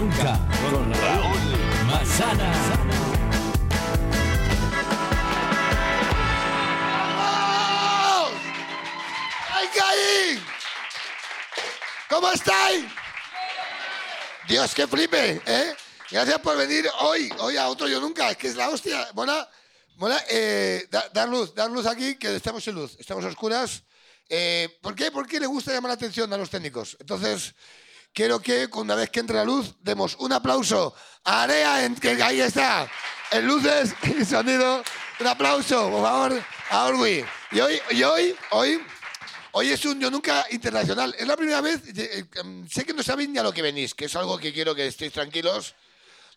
nunca con Raúl Masana. ¡Vamos! ¡Ay, caí! ¿Cómo estáis? Dios, qué flipe, ¿eh? Gracias por venir hoy, hoy a otro Yo Nunca, es que es la hostia. Mola, mola, eh, da- dar luz, dar luz aquí, que estamos sin luz, estamos oscuras. Eh, ¿Por qué? Porque le gusta llamar la atención a los técnicos. Entonces, quiero que una vez que entre la luz, demos un aplauso a Area, que ahí está, en luces y sonido. Un aplauso, por favor, a Orwi. Y hoy, y hoy, hoy, hoy es un Yo Nunca internacional. Es la primera vez, eh, eh, sé que no sabéis ni a lo que venís, que es algo que quiero que estéis tranquilos.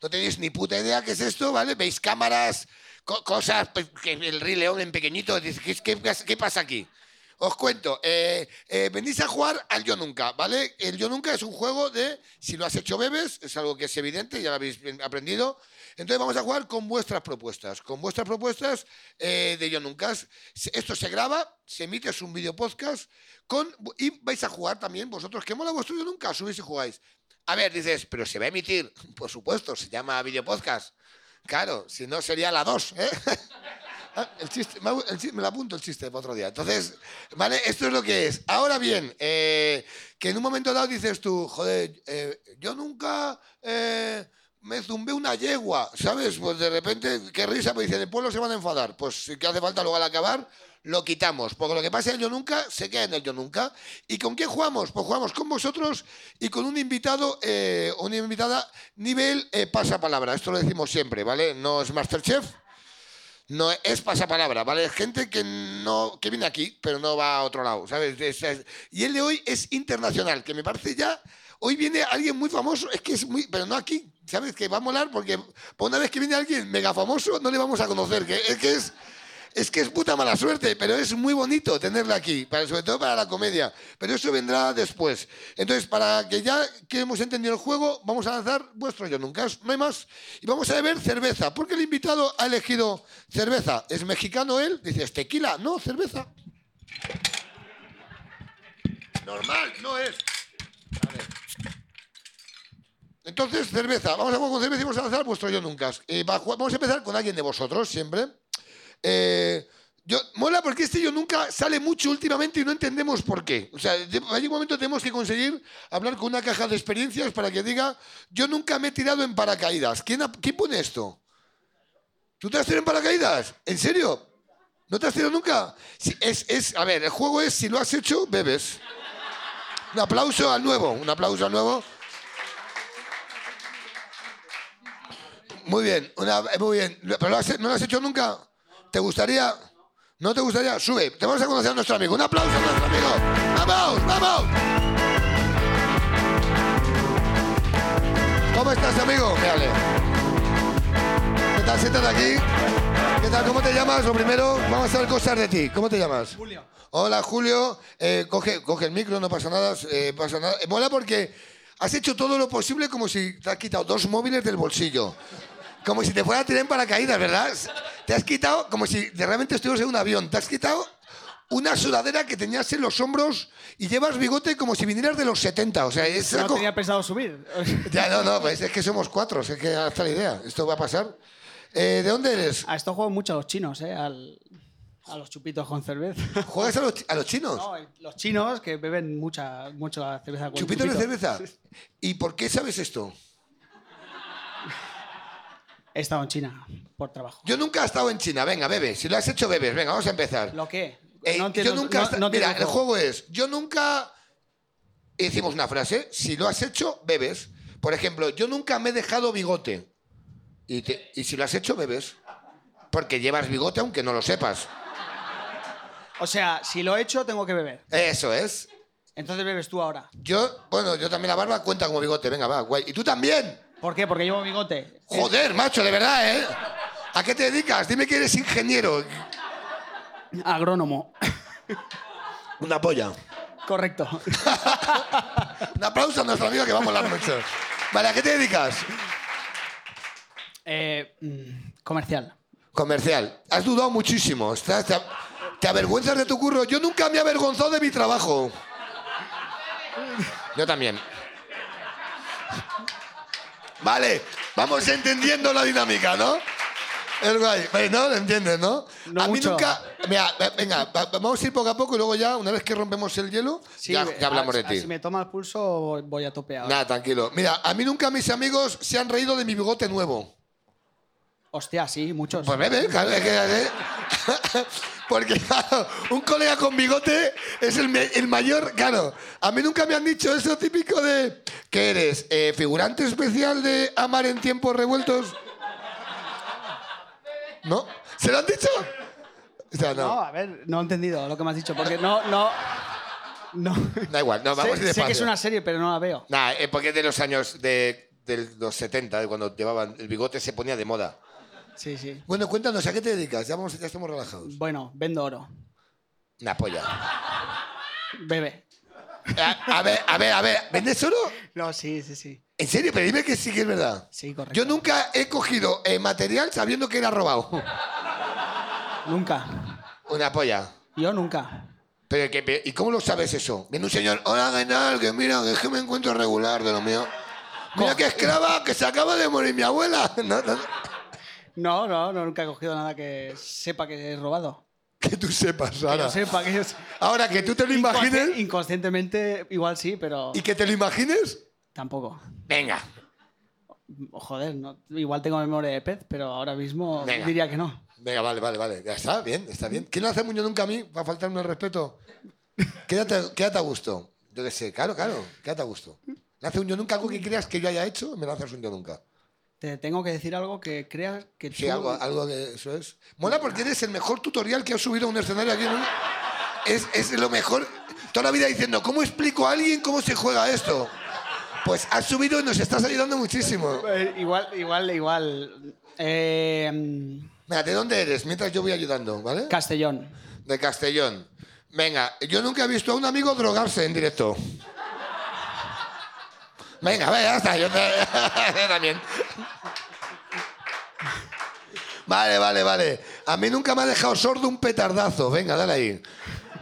No tenéis ni puta idea qué es esto, ¿vale? Veis cámaras, co- cosas, pues, el Rey León en pequeñito, dices, ¿qué, qué, qué pasa aquí? Os cuento, eh, eh, venís a jugar al Yo Nunca, ¿vale? El Yo Nunca es un juego de, si lo has hecho bebes, es algo que es evidente, ya lo habéis aprendido. Entonces vamos a jugar con vuestras propuestas, con vuestras propuestas eh, de Yo Nunca. Esto se graba, se emite, es un video podcast, con, y vais a jugar también vosotros, que mola vuestro Yo Nunca, subís y jugáis. A ver, dices, pero se va a emitir, por supuesto, se llama video podcast. Claro, si no sería la 2, ¿eh? Ah, El chiste, me, lo apunto el chiste para otro día. Entonces, ¿vale? Esto es lo que es. Ahora bien, eh, que en un momento dado dices tú, joder, eh, yo nunca eh, me zumbé una yegua, ¿sabes? Pues de repente, qué risa, pues dicen, el pueblo se van a enfadar. Pues si que hace falta luego al acabar, lo quitamos. Porque lo que pasa en el yo nunca se queda en el yo nunca. ¿Y con quién jugamos? Pues jugamos con vosotros y con un invitado, eh, una invitada nivel eh, pasapalabra. Esto lo decimos siempre, ¿vale? No es Masterchef. No es pasapalabra, ¿vale? Gente que no que viene aquí, pero no va a otro lado, ¿sabes? Es- es- y el de hoy es internacional, que me parece ya. Hoy viene alguien muy famoso, es que es muy. Pero no aquí, ¿sabes? Que va a molar porque por una vez que viene alguien mega famoso, no le vamos a conocer. Que es que es. Es que es puta mala suerte, pero es muy bonito tenerla aquí, para, sobre todo para la comedia. Pero eso vendrá después. Entonces, para que ya que hemos entendido el juego, vamos a lanzar vuestro yo nunca. No hay más. Y vamos a beber cerveza, porque el invitado ha elegido cerveza. ¿Es mexicano él? Dices, tequila. No, cerveza. Normal, no es. Entonces, cerveza. Vamos a jugar con cerveza y vamos a lanzar vuestro yo nunca. Eh, vamos a empezar con alguien de vosotros, siempre. Eh, yo, mola porque este yo nunca sale mucho últimamente y no entendemos por qué. O sea, hay un momento tenemos que conseguir hablar con una caja de experiencias para que diga, yo nunca me he tirado en paracaídas. ¿Quién, quién pone esto? ¿Tú te has tirado en paracaídas? ¿En serio? ¿No te has tirado nunca? Es, es, a ver, el juego es, si lo has hecho, bebes. Un aplauso al nuevo, un aplauso al nuevo. Muy bien, una- muy bien. ¿Pero no lo has hecho nunca? ¿Te gustaría? ¿No te gustaría? Sube, te vamos a conocer a nuestro amigo. Un aplauso a nuestro amigo. ¡Vamos, vamos! ¿Cómo estás, amigo? Mírale. ¿Qué tal? Siéntate aquí. ¿Qué tal? ¿Cómo te llamas? Lo primero, vamos a saber cosas de ti. ¿Cómo te llamas? Julio. Hola, Julio. Eh, coge, coge el micro, no pasa nada. eh, pasa nada. Eh, mola porque has hecho todo lo posible como si te has quitado dos móviles del bolsillo. Como si te fuera a tirar en paracaídas, ¿verdad? Te has quitado como si de realmente estuvieras en un avión. Te has quitado una sudadera que tenías en los hombros y llevas bigote como si vinieras de los 70. O sea, es No algo- tenía pensado subir. Ya, no, no, pues es que somos cuatro, es que hasta la idea. Esto va a pasar. Eh, ¿De dónde eres? A esto juegan mucho los chinos, ¿eh? Al- a los chupitos con cerveza. ¿Juegas a los, a los chinos? No, los chinos que beben mucha, mucha cerveza con ¿Chupitos de chupito. cerveza? ¿Y por qué sabes esto? He estado en China por trabajo. Yo nunca he estado en China. Venga, bebe. Si lo has hecho, bebes. Venga, vamos a empezar. ¿Lo qué? Eh, no entiendo, yo nunca. no- Mira, el juego es: Yo nunca. Hicimos una frase. Si lo has hecho, bebes. Por ejemplo, yo nunca me he dejado bigote. Y, te- y si lo has hecho, bebes. Porque llevas bigote aunque no lo sepas. O sea, si lo he hecho, tengo que beber. Eso es. Entonces bebes tú ahora. Yo, bueno, yo también la barba cuenta como bigote. Venga, va, guay. Y tú también. ¿Por qué? Porque llevo bigote. Joder, macho, de verdad, ¿eh? ¿A qué te dedicas? Dime que eres ingeniero. Agrónomo. Una polla. Correcto. Un aplauso a nuestro amigo que va a molar mucho. Vale, ¿a qué te dedicas? Eh, mm, comercial. Comercial. Has dudado muchísimo. Estás- te, te avergüenzas de tu curro. Yo nunca me he avergonzado de mi trabajo. Yo también. Vale, vamos entendiendo la dinámica, ¿no? Es guay. ¿No? ¿Lo entiendes, no? No a mí mucho. nunca... Mira, venga, va- vamos a ir poco a poco y luego ya, una vez que rompemos el hielo, Sí, ya, ya hablamos a- de ti. Si me toma el pulso, voy a tope ahora. Nada, tranquilo. Mira, a mí nunca mis amigos se han reído de mi bigote nuevo. Hostia, sí, muchos. Pues bebe, claro, es que- ¿eh? Porque, claro, un colega con bigote es el, el mayor. Claro, a mí nunca me han dicho eso típico de. ¿Qué eres? Eh, ¿Figurante especial de Amar en tiempos revueltos? ¿No? ¿Se lo han dicho? O sea, no. no. a ver, no he entendido lo que me has dicho, porque no, no, no. Da igual, no, vamos sé, sé que es una serie, pero no la veo. Nah, eh, porque es de los años de, de los 70, de cuando llevaban. El bigote se ponía de moda. Sí, sí. Bueno, cuéntanos, ¿a qué te dedicas? Ya, vamos, ya estamos relajados. Bueno, vendo oro. Una polla. Bebe. A, a ver, a ver, a ver, ¿vendes oro? No, sí, sí, sí. En serio, pero dime que sí que es verdad. Sí, correcto. Yo nunca he cogido eh, material sabiendo que era robado. Nunca. Una polla. Yo nunca. Pero que, ¿Y cómo lo sabes eso? Viene un señor, hola, ¿qué tal? Que mira, que es que me encuentro regular de lo mío. Mira qué esclava, que se acaba de morir mi abuela. No, no, no. No, no, no, nunca he cogido nada que sepa que he robado. Que tú sepas, Que Sara. yo sepa que es... Ahora, que tú te lo Inconsci- imagines Inconscientemente, igual sí, pero y que te lo imagines. tampoco. Venga. Joder, no, igual tengo memoria de pez, pero ahora mismo Venga. diría que no. Venga, vale, vale, vale. Ya está, bien, está bien. ¿Quién no hace muño nunca a mí? Va a faltarme el respeto. Quédate, quédate a gusto. Yo qué sé, claro, claro, quédate a gusto. ¿Le hace un yo nunca algo que creas que yo haya hecho? Me lo haces un yo nunca. Te tengo que decir algo que creas que Sí, tú... algo, algo que eso es. Mola porque eres el mejor tutorial que has subido a un escenario aquí en un... Es, es lo mejor. Toda la vida diciendo, ¿cómo explico a alguien cómo se juega esto? Pues has subido y nos estás ayudando muchísimo. Eh, igual, igual, igual. Eh, mm, Venga, ¿de dónde eres? Mientras yo voy ayudando, ¿vale? Castellón. De Castellón. Venga, yo nunca he visto a un amigo drogarse en directo. Venga, venga, ya está. Yo, te- yo también. Vale, vale, vale. A mí nunca me ha dejado sordo un petardazo. Venga, dale ahí.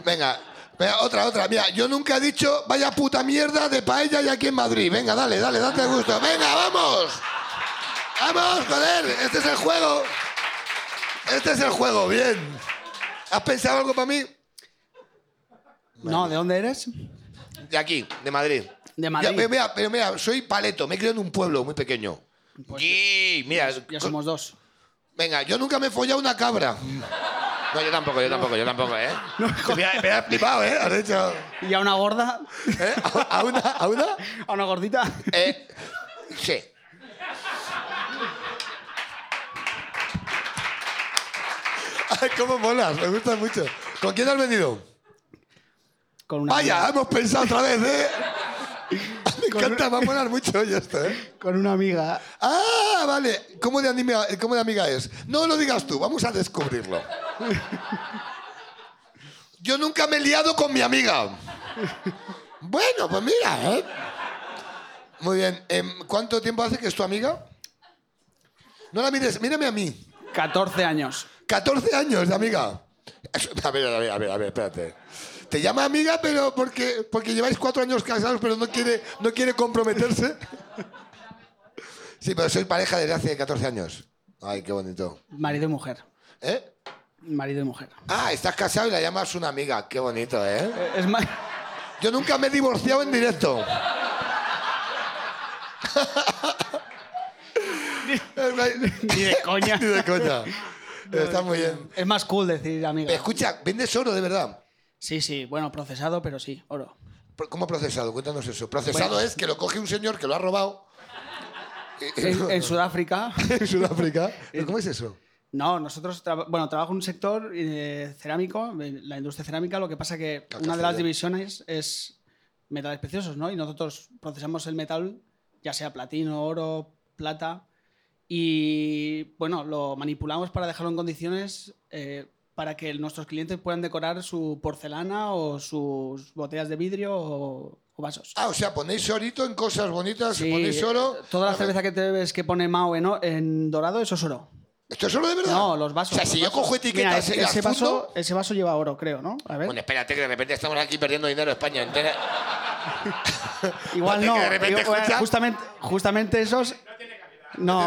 Venga, venga, otra, otra. Mira, yo nunca he dicho vaya puta mierda de paella y aquí en Madrid. Venga, dale, dale, date gusto. Venga, vamos. Vamos, joder. Este es el juego. Este es el juego, bien. ¿Has pensado algo para mí? No, ¿de dónde eres? De aquí, de Madrid. De Madrid. Ya, pero, mira, pero mira, soy paleto, me he criado en un pueblo muy pequeño. Pues Y mira, Ya somos dos. venga, yo nunca me he follado una cabra. No, yo tampoco, yo tampoco, yo tampoco, ¿eh? me, ha, me ha flipado, ¿eh? Has dicho, ¿Y a una gorda? ¿eh? ¿A, a una? ¿A una? ¿A una gordita? Eh, sí. Ay, cómo molas, me gusta mucho. ¿Con quién has venido? Con una Vaya, amiga. hemos pensado otra vez, ¿eh? Me encanta, va a molar mucho hoy esto, ¿eh? Con una amiga. Ah, vale. ¿Cómo de, amiga, ¿Cómo de amiga es? No lo digas tú, vamos a descubrirlo. Yo nunca me he liado con mi amiga. Bueno, pues mira, ¿eh? Muy bien. Em, ¿Cuánto tiempo hace que es tu amiga? No la mires, mírame a mí. 14 años. 14 años de amiga. A ver, a ver, a ver, a ver, espérate. Te llama amiga, pero porque, porque lleváis cuatro años casados, pero no quiere, no quiere comprometerse. Sí, pero soy pareja desde hace 14 años. Ay, qué bonito. Marido y mujer. ¿Eh? Marido y mujer. Ah, estás casado y la llamas una amiga. Qué bonito, ¿eh? Eh, Es más... Yo nunca me he divorciado en directo. Ni de coña. Ni de coña. Está muy bien. Es más cool decir amiga. Escucha, ¿vendes oro de verdad? Sí, sí. Bueno, procesado, pero sí, oro. ¿Cómo procesado? Cuéntanos eso. Procesado es que lo coge un señor que lo ha robado. En, en Sudáfrica. en Sudáfrica. ¿Cómo es eso? No, nosotros, bueno, trabajo en un sector eh, cerámico, eh, la industria cerámica, lo que pasa que una de las divisiones es metales preciosos, ¿no? Y nosotros procesamos el metal, ya sea platino, oro, plata, y bueno, lo manipulamos para dejarlo en condiciones eh, para que nuestros clientes puedan decorar su porcelana o sus botellas de vidrio o, o vasos. Ah, o sea, ponéis orito en cosas bonitas, Sí, ponéis oro. Toda la cerveza que te bebes que pone Mao en, o- en dorado, eso es oro. ¿Esto es oro de verdad? No, los vasos. O sea, si yo cojo etiquetas Mira, ese, vaso, fundo- ese vaso lleva oro, creo, ¿no? A ver. Bueno, espérate, que de repente estamos aquí perdiendo dinero España entera. Igual no. que de repente Igual- escucha- justamente, justamente esos. No, tiene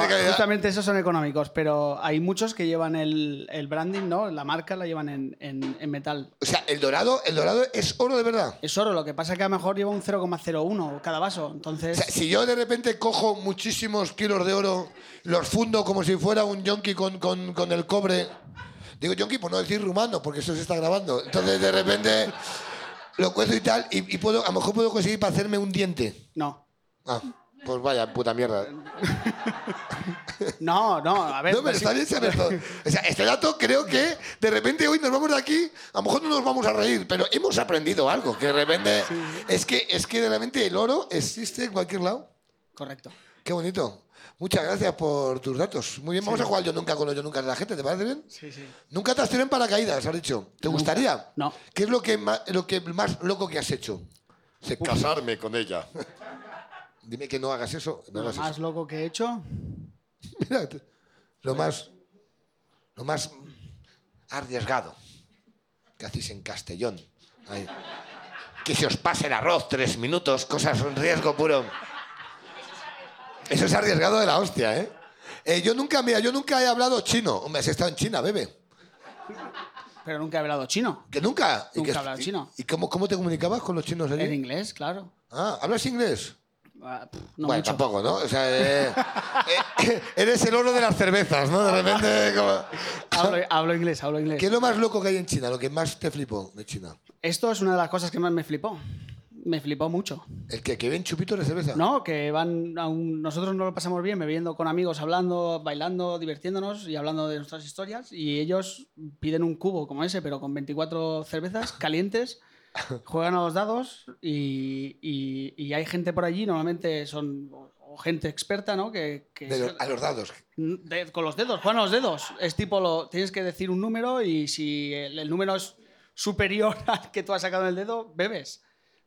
calidad. justamente esos son económicos, pero hay muchos que llevan el, el branding, ¿no? La marca la llevan en, en- en metal. O sea, el dorado, el dorado es oro de verdad. Es oro, lo que pasa es que a lo mejor lleva un 0,01 cada vaso. O Entonces, sea, si yo de repente cojo muchísimos kilos de oro, los fundo como si fuera un yonki con, con- con el cobre. Digo yonki por no decir rumano, porque eso se está grabando. Entonces de repente lo cuezo y tal, y, y puedo, a lo mejor puedo conseguir para hacerme un diente. no. Ah, pues vaya, puta mierda. No, no, a ver. No, pero pues está bien saber todo. O sea, este dato creo que de repente hoy nos vamos de aquí, a lo mejor no nos vamos a reír, pero hemos aprendido algo, que de repente... Es, que, es que de repente el oro existe en cualquier lado. Correcto. Qué bonito. Muchas gracias por tus datos. Muy bien, vamos a jugar yo nunca con los yo nunca de la gente, ¿te parece bien? Sí, sí. Nunca te has tirado en paracaídas, has dicho. ¿Te gustaría? No. ¿Qué es lo que más, lo que más loco que has hecho? Casarme con ella. Dime que no hagas eso. No Lo hagas más loco que he hecho. Mira, lo más, lo más arriesgado que hacéis en Castellón. Ahí. Que se os pase el arroz tres minutos, cosas en riesgo puro. Eso es arriesgado de la hostia, ¿eh? Eh, yo nunca, mira, yo nunca he hablado chino. Hombre, has estado en China, bebé. Pero nunca he hablado chino. ¿Que nunca? ¿Y Nunca he hablado y- chino. ¿Y cómo, cómo te comunicabas con los chinos allí? En inglés, claro. Ah, ¿hablas inglés? Ah, pff, No bueno, mucho. tampoco, ¿no? O sea, eh, eh, eres el oro de las cervezas, ¿no? De repente, como... Hablo, hablo inglés, hablo inglés. ¿Qué es lo más loco que hay en China? Lo que más te flipó de China. Esto es una de las cosas que más me flipó. Me flipó mucho. ¿El que, que ven chupitos de cerveza? No, que van a un- nosotros nos lo pasamos bien bebiendo con amigos, hablando, bailando, divirtiéndonos y hablando de nuestras historias. Y ellos piden un cubo como ese, pero con 24 cervezas calientes, juegan a los dados y, y- y hay gente por allí, normalmente son o- gente experta, ¿no? Que, que De los- a los dados. de- con los dedos, juegan a los dedos. Es tipo, lo, tienes que decir un número y si el, el número es superior al que tú has sacado en el dedo, bebes.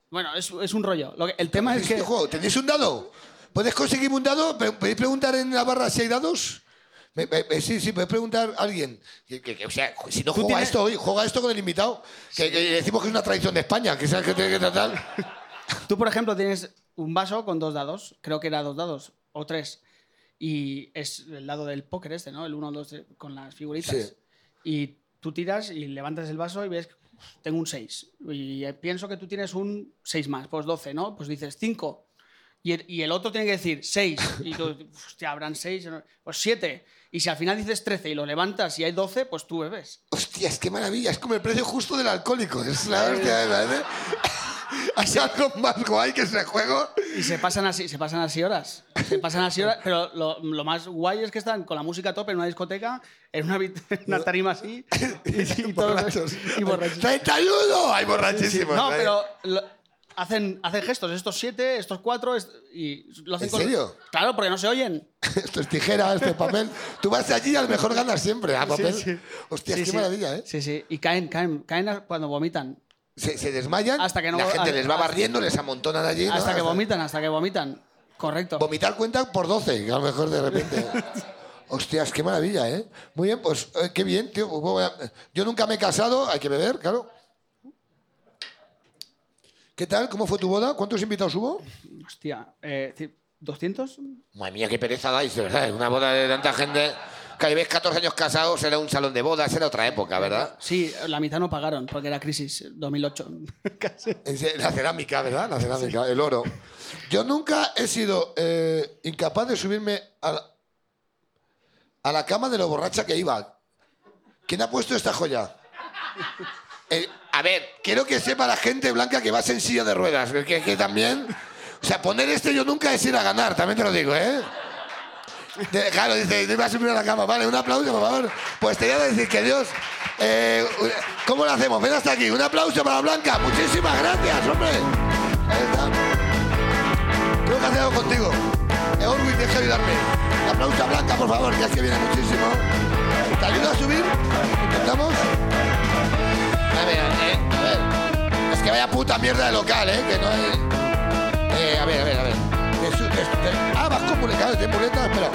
Bueno, es, es un rollo. Lo que- el tema es ¿Este que... juego? ¿Tenéis un dado? ¿Puedes conseguir un dado? ¿Pe- ¿Podéis preguntar en la barra si hay dados? Me- me- me- sí, sí, puedes preguntar a alguien. Que- que- o sea, si no juega tienes- esto hoy, juega esto con el invitado. Que, que decimos que es una tradición de España, que sabes que tiene que tratar. Tú, por ejemplo, tienes un vaso con dos dados, creo que era dos dados o tres, y es el dado del póker este, ¿no? El 1, 2, con las figuritas. Sí. Y tú tiras y levantas el vaso y ves, tengo un 6. Y eh, pienso que tú tienes un 6 más, pues 12, ¿no? Pues dices 5. Y el, y el otro tiene que decir 6. Y tú, hostia, habrán 6, pues 7. Y si al final dices 13 y lo levantas y hay 12, pues tú bebes. Hostias, qué maravilla. Es como el precio justo del alcohólico. Es la hostia, ¿verdad? Hay algo más guay que ese juego. Y se pasan así, se pasan así horas. Se pasan así horas, pero lo, lo más guay es que están con la música a tope en una discoteca, en una, en una tarima así, y, y todos- borrachos. y borrachos. ¡31! Hay borrachísimos. No, ¿eh? pero lo- hacen, hacen gestos, estos siete, estos cuatro, est- y lo hacen ¿En con- serio? Claro, porque no se oyen. Esto es tijera, esto es papel. Tú vas allí y a lo mejor ganas siempre a papel. sí. Hostias, Sí, qué sí. maravilla, ¿eh? Sí, sí. Y caen, caen, caen cuando vomitan. Se, se desmayan, Hasta que no- la gente les va barriendo, les amontonan allí. ¿no? Hasta que vomitan, hasta que vomitan. Correcto. Vomitar cuenta por 12, que a lo mejor de repente. Hostias, qué maravilla, ¿eh? Muy bien, pues eh, qué bien, tío. A- Yo nunca me he casado, hay que beber, claro. ¿Qué tal? ¿Cómo fue tu boda? ¿Cuántos invitados hubo? Hostia, eh, ci- ¿200? Madre mía, qué pereza dais, de verdad. Una boda de tanta gente. Que ves 14 años casados, era un salón de bodas, era otra época, ¿verdad? Sí, la mitad no pagaron porque era crisis 2008. Casi. La cerámica, ¿verdad? La cerámica, el oro. Yo nunca he sido eh, incapaz de subirme a la, a la cama de lo borracha que iba. ¿Quién ha puesto esta joya? Eh, a ver, quiero que sepa la gente blanca que vas en silla de ruedas, que, que también... O sea, poner este yo nunca es ir a ganar, también te lo digo, ¿eh? De- claro, dice, no iba a subir a la cama. Vale, un aplauso, por favor. Pues te voy a decir que Dios... eh, ¿Cómo lo hacemos? Ven hasta aquí. Un aplauso para Blanca. Muchísimas gracias, hombre. Ahí está. Tengo que hacer algo contigo. Eh, Orwin, tienes que ayudarme. Un aplauso a Blanca, por favor, que es que viene muchísimo. ¿Te ayuda a subir? ¿Intentamos? A ver, eh, a ver. Es que vaya puta mierda de local, ¿eh? Que no es... Eh, a ver, a ver, a ver. Ah, vas con muleta, ¿tienes muleta? Espera.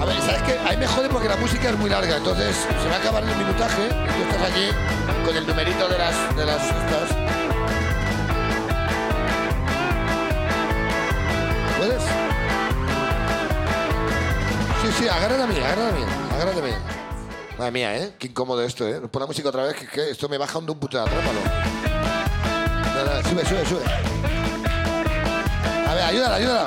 A ver, ¿sabes qué? Ahí me jode porque la música es muy larga, entonces se va a acabar el minutaje y tú estás allí con el numerito de las... De las estas. ¿Puedes? agárrate a mí, agárrate a mí, agárrate a mí. Madre mía, ¿eh? Qué incómodo esto, ¿eh? Pon la música otra vez, que, que esto me baja un de un puto atrápalo. Dale, dale, sube, sube, sube. A ver, ayúdala, ayúdala.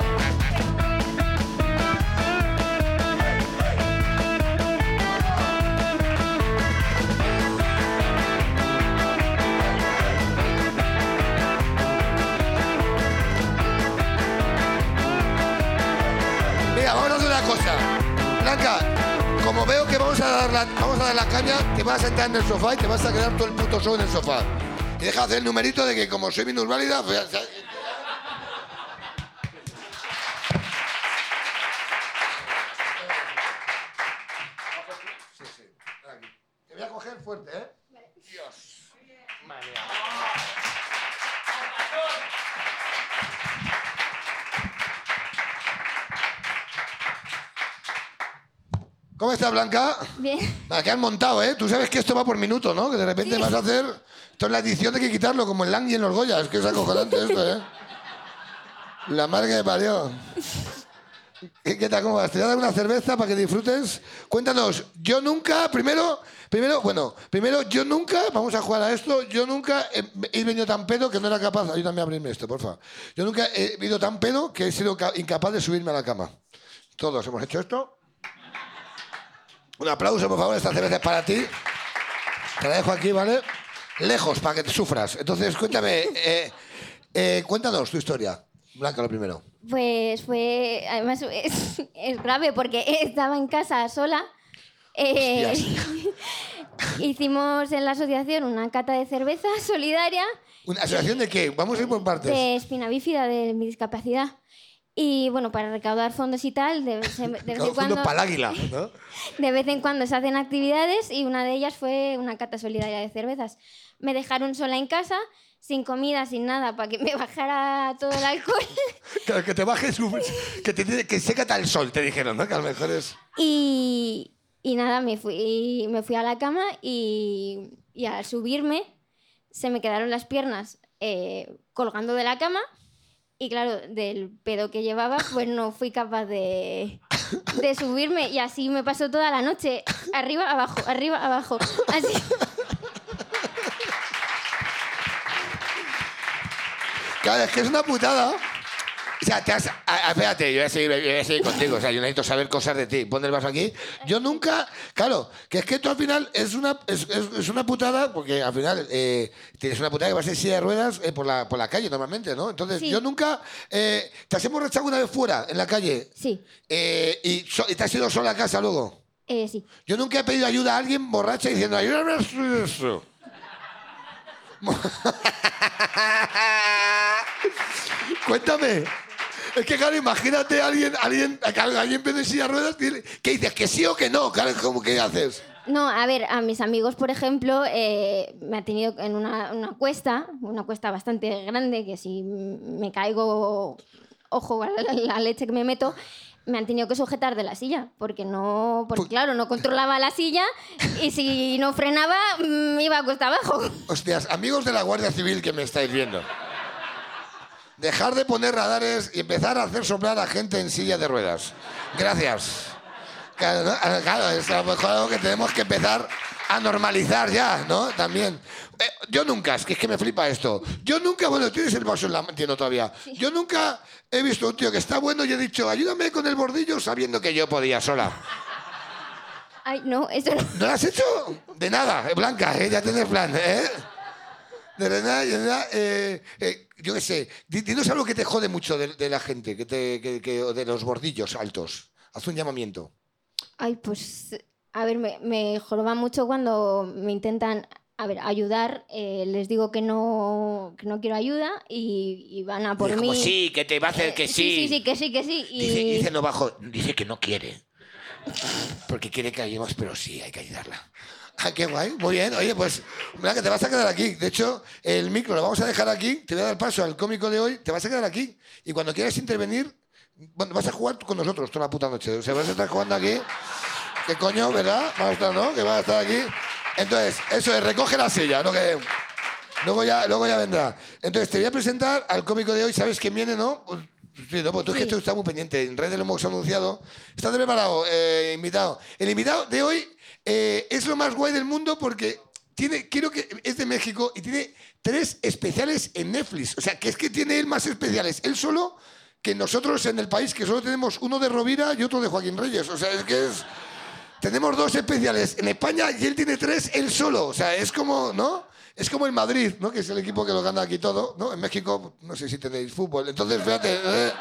Mira, a hacer una cosa. Blanca, como veo que vamos a dar la, vamos a dar la caña, te vas a sentar en el sofá y te vas a quedar todo el puto show en el sofá. Y deja de hacer el numerito de que como soy minusválida, pues ya- Te voy a coger fuerte, ¿eh? Dios. Madre mía. ¿Cómo estás, Blanca? Bien. La que han montado, ¿eh? Tú sabes que esto va por minuto, ¿no? Que de repente Sí. vas a hacer... Esto es la edición de que quitarlo, como el Lang y en los Goya. Es que es acojonante esto, ¿eh? La madre que me parió. ¿Qué, qué tal? ¿Cómo vas? Te voy a dar una cerveza para que disfrutes. Cuéntanos, yo nunca, primero, primero, bueno, primero, yo nunca, vamos a jugar a esto, yo nunca he, he venido tan pedo que no era capaz, ayúdame a abrirme esto, por favor. Yo nunca he venido tan pedo que he sido ca- incapaz de subirme a la cama. Todos hemos hecho esto. Un aplauso, por favor, esta cerveza es para ti. Te la dejo aquí, ¿vale? Lejos, para que te sufras. Entonces, cuéntame, eh, eh, cuéntanos tu historia. Blanca, lo primero. Pues fue, además es, es grave porque estaba en casa sola. Eh, hicimos en la asociación una cata de cerveza solidaria ¿Una asociación de qué? Vamos a ir por partes. de espina bífida de mi discapacidad. Y bueno, para recaudar fondos y tal, de vez en, de vez en cuando, para el águila, ¿no? de vez en cuando se hacen actividades y una de ellas fue una cata solidaria de cervezas. Me dejaron sola en casa, sin comida, sin nada, para que me bajara todo el alcohol. Que, que te bajes, su- que, te, que sécate al sol, te dijeron, ¿no? Que a lo mejor es... Y, y nada, me fui, me fui a la cama y, y al subirme se me quedaron las piernas eh, colgando de la cama y claro, del pedo que llevaba, pues no fui capaz de, de subirme y así me pasó toda la noche, arriba, abajo, arriba, abajo. Así. Claro, es que es una putada. O sea, te has... a- a- espérate, yo voy, a seguir, yo voy a seguir contigo. O sea, yo necesito saber cosas de ti. Pon el vaso aquí. Yo nunca... Claro, que es que tú al final es una, es, una putada, porque al final eh, tienes una putada que vas en silla de ruedas eh, por, la, por la calle normalmente, ¿no? Entonces, Sí. yo nunca... eh, ¿Te has emborrachado una vez fuera, en la calle? Sí, y, so- y te has ido sola a casa luego? eh, sí. Yo nunca he pedido ayuda a alguien borracha diciendo, ayúdame a eso. Cuéntame. Es que, claro, imagínate a alguien, alguien, a alguien en silla de ruedas, ¿qué dices? ¿Que sí o que no? Claro, ¿cómo que haces? No, a ver, a mis amigos, por ejemplo, eh, me ha tenido en una, una cuesta, una cuesta bastante grande, que si me caigo, ojo a la, la leche que me meto, me han tenido que sujetar de la silla, porque no, porque Pues- claro, no controlaba la silla y si no frenaba, me iba a cuesta abajo. Hostias, amigos de la Guardia Civil que me estáis viendo. Dejar de poner radares y empezar a hacer soplar a gente en silla de ruedas. Gracias. Claro. Ah, claro, es a algo que tenemos que empezar a normalizar ya, ¿no? También. Eh, yo nunca, es que, es que me flipa esto. Yo nunca, bueno, tienes el vaso en la entiendo todavía. Yo nunca he visto un tío que está bueno y he dicho, ayúdame con el bordillo sabiendo que yo podía sola. Ay, no, eso no. ¿No lo has hecho? De nada, eh, Blanca, ¿eh? ya tienes plan, ¿eh? De verdad, de eh, eh, yo qué sé, di- dinos algo que te jode mucho de, de la gente, que te, que- que- de los bordillos altos. Haz un llamamiento. Ay, pues, a ver, me, me joroba mucho cuando me intentan, a ver, ayudar, eh, les digo que no, que no quiero ayuda y, y van a por es como, mí. sí, que te va a hacer Eh, que sí. sí. Sí, sí, que sí, que sí. Y... Dice, dice no bajo, dice que no quiere. Porque quiere que ayudemos, pero sí, hay que ayudarla. Ah, qué guay, muy bien. Oye, pues, mira que te vas a quedar aquí. De hecho, el micro lo vamos a dejar aquí. Te voy a dar paso al cómico de hoy. Te vas a quedar aquí. Y cuando quieras intervenir, bueno, vas a jugar con nosotros toda la puta noche. O sea, vas a estar jugando aquí. ¿Qué coño, verdad? Vamos a estar, ¿no? Que vas a estar aquí. Entonces, eso es, recoge la silla, ¿no? Que luego ya, luego ya vendrá. Entonces, te voy a presentar al cómico de hoy. ¿Sabes quién viene, no? Pues, Sí, no, pues tú es que Sí. tú estás muy pendiente. En redes lo hemos anunciado. ¿Estás preparado, eh, invitado? El invitado de hoy eh, es lo más guay del mundo porque tiene, quiero que es de México y tiene tres especiales en Netflix. O sea, que es que tiene él más especiales. Él solo que nosotros en el país, que solo tenemos uno de Rovira y otro de Joaquín Reyes. O sea, es que es... Tenemos dos especiales en España y él tiene tres él solo. O sea, es como, ¿no? Es como el Madrid, ¿no? Que es el equipo que lo gana aquí todo, ¿no? En México, no sé si tenéis fútbol. Entonces, fíjate, eh,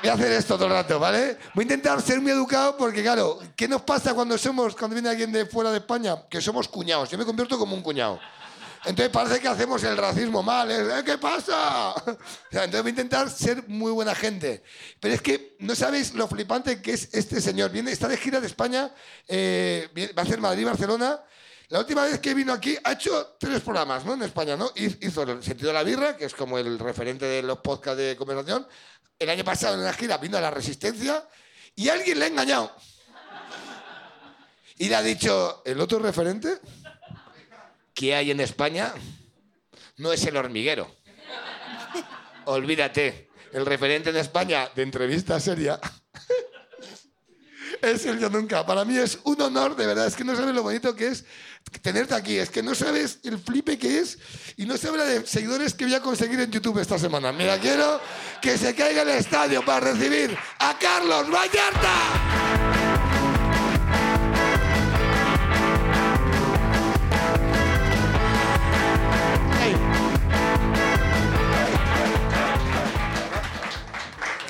voy a hacer esto todo el rato, ¿vale? Voy a intentar ser muy educado porque, claro, ¿qué nos pasa cuando somos, cuando viene alguien de fuera de España? Que somos cuñados. Yo me convierto como un cuñado. Entonces parece que hacemos el racismo mal. es, "Eh, ¿Qué pasa? O sea, entonces voy a intentar ser muy buena gente. Pero es que no sabéis lo flipante que es este señor. Viene, está de gira de España, eh, va a hacer Madrid-Barcelona. La última vez que vino aquí ha hecho tres programas ¿no? en España. ¿no? Hiz- Hizo El sentido de la birra, que es como el referente de los podcasts de conversación. El año pasado en la gira vino a La Resistencia y alguien le ha engañado. Y le ha dicho, ¿el otro referente? que hay en España no es el hormiguero. Olvídate, el referente en España de entrevista seria es el yo nunca. Para mí es un honor, de verdad, es que no sabes lo bonito que es tenerte aquí, es que no sabes el flipe que es y no sabes la de seguidores que voy a conseguir en YouTube esta semana. Mira, quiero que se caiga el estadio para recibir a Carlos Vallarta.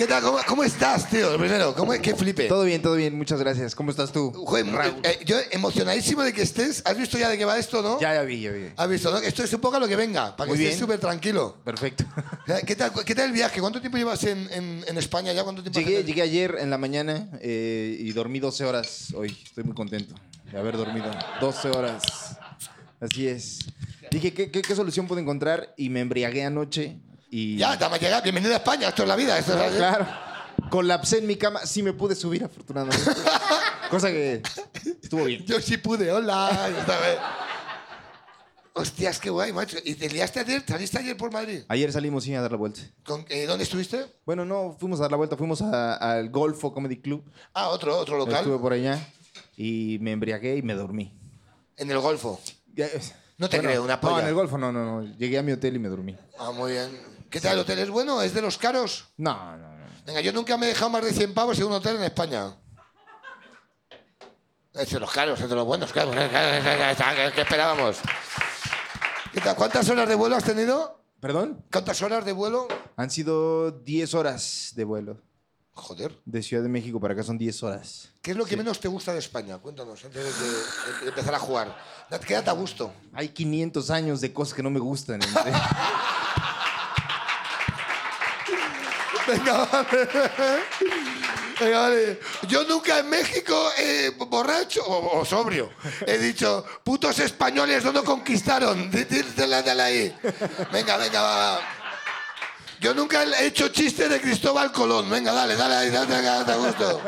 ¿Qué tal? ¿Cómo, cómo estás, tío? Primero, ¿cómo, ¿qué flipe? Todo bien, todo bien, muchas gracias. ¿Cómo estás tú? Joder, eh, yo emocionadísimo de que estés. ¿Has visto ya de qué va esto, no? Ya, ya vi, ya vi. ¿Has visto, no? Esto es un poco a lo que venga, para que estés bien. súper tranquilo. Perfecto. ¿Qué tal, ¿Qué tal el viaje? ¿Cuánto tiempo llevas en, en- en España ya? ¿Cuánto tiempo Llegué, llegué ayer en la mañana eh, y dormí 12 horas hoy. Estoy muy contento de haber dormido 12 horas. Así es. Dije, ¿qué, qué, qué solución puedo encontrar? Y me embriagué anoche y... Ya, dama llega. Bienvenido a España. Esto es la vida. Esto es la- Claro. Colapsé en mi cama. Sí me pude subir, afortunadamente. Cosa que estuvo bien. Yo sí pude. Hola. Hostias, qué guay, macho. ¿Y te liaste ayer? ¿Saliste ayer por Madrid? Ayer salimos sí, a dar la vuelta. ¿Con- eh, ¿Dónde estuviste? Bueno, no, fuimos a dar la vuelta. Fuimos al Golfo Comedy Club. Ah, otro, otro local. Estuve por allá y me embriagué y me dormí. En el Golfo. Ya, No te creo, una No, polla. en el Golfo no, no, no. Llegué a mi hotel y me dormí. Ah, muy bien. ¿Qué tal el hotel? ¿Es bueno? ¿Es de los caros? No, no, no. Venga, yo nunca me he dejado más de 100 pavos en un hotel en España. Es de los caros, es de los buenos, claro. ¿Qué esperábamos? ¿Qué tal? ¿Cuántas horas de vuelo has tenido? ¿Perdón? ¿Cuántas horas de vuelo? Han sido 10 horas de vuelo. Joder. De Ciudad de México para acá son 10 horas. ¿Qué es lo que menos te gusta de España? Cuéntanos, antes de, de- de empezar a jugar. Quédate a gusto. Hay 500 años de cosas que no me gustan. Venga, vale. Venga, vale. Yo nunca en México, borracho o, sobrio, he dicho, putos españoles no conquistaron. Dí- dí- Dale, dale ahí. Venga, venga, va. Yo nunca he hecho chistes de Cristóbal Colón. Venga, dale, dale ahí, dale, dale, dale, gusto.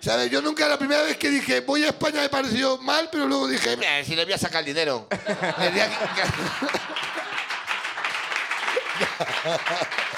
¿Sabes? Yo nunca, la primera vez que dije voy a España me pareció mal, pero luego dije, "Mira, si le voy a sacar el dinero.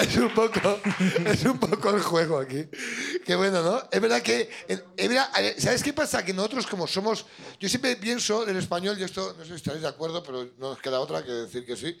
es un poco es un poco el juego aquí. Qué bueno no es verdad que eh, es verdad, a ver, sabes qué pasa que nosotros como somos yo siempre pienso del español y esto no sé si estaréis de acuerdo pero no nos queda otra que decir que sí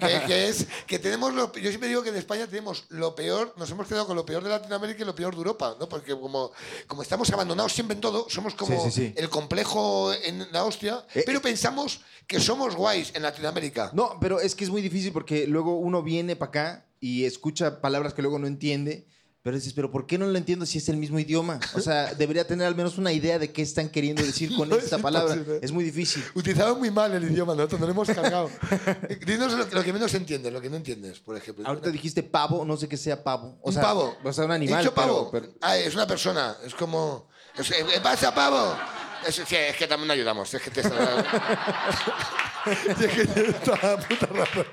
que, que es que tenemos lo, yo siempre digo que en España tenemos lo peor nos hemos quedado con lo peor de Latinoamérica y lo peor de Europa no porque como como estamos abandonados siempre en todo somos como Sí, sí, sí. el complejo en la hostia Eh, pero pensamos que somos guays en Latinoamérica. No, pero es que es muy difícil porque luego uno viene para acá y escucha palabras que luego no entiende. Pero dices, ¿pero por qué no lo entiendo si es el mismo idioma? O sea, debería tener al menos una idea de qué están queriendo decir con No es esta palabra. imposible. Es muy difícil. Utilizamos muy mal el idioma, nosotros no lo hemos cargado. Dinos lo, lo que menos entiendes, lo que no entiendes, por ejemplo. Ahorita dijiste pavo, no sé qué sea pavo. O un sea, pavo. O sea, un animal. dicho pavo. pero- pero- Ah, es una persona, es como... es- ¿Qué pasa, pavo? Es, sí, es que también no ayudamos, es que te... Sí, es que tienes toda la puta razón.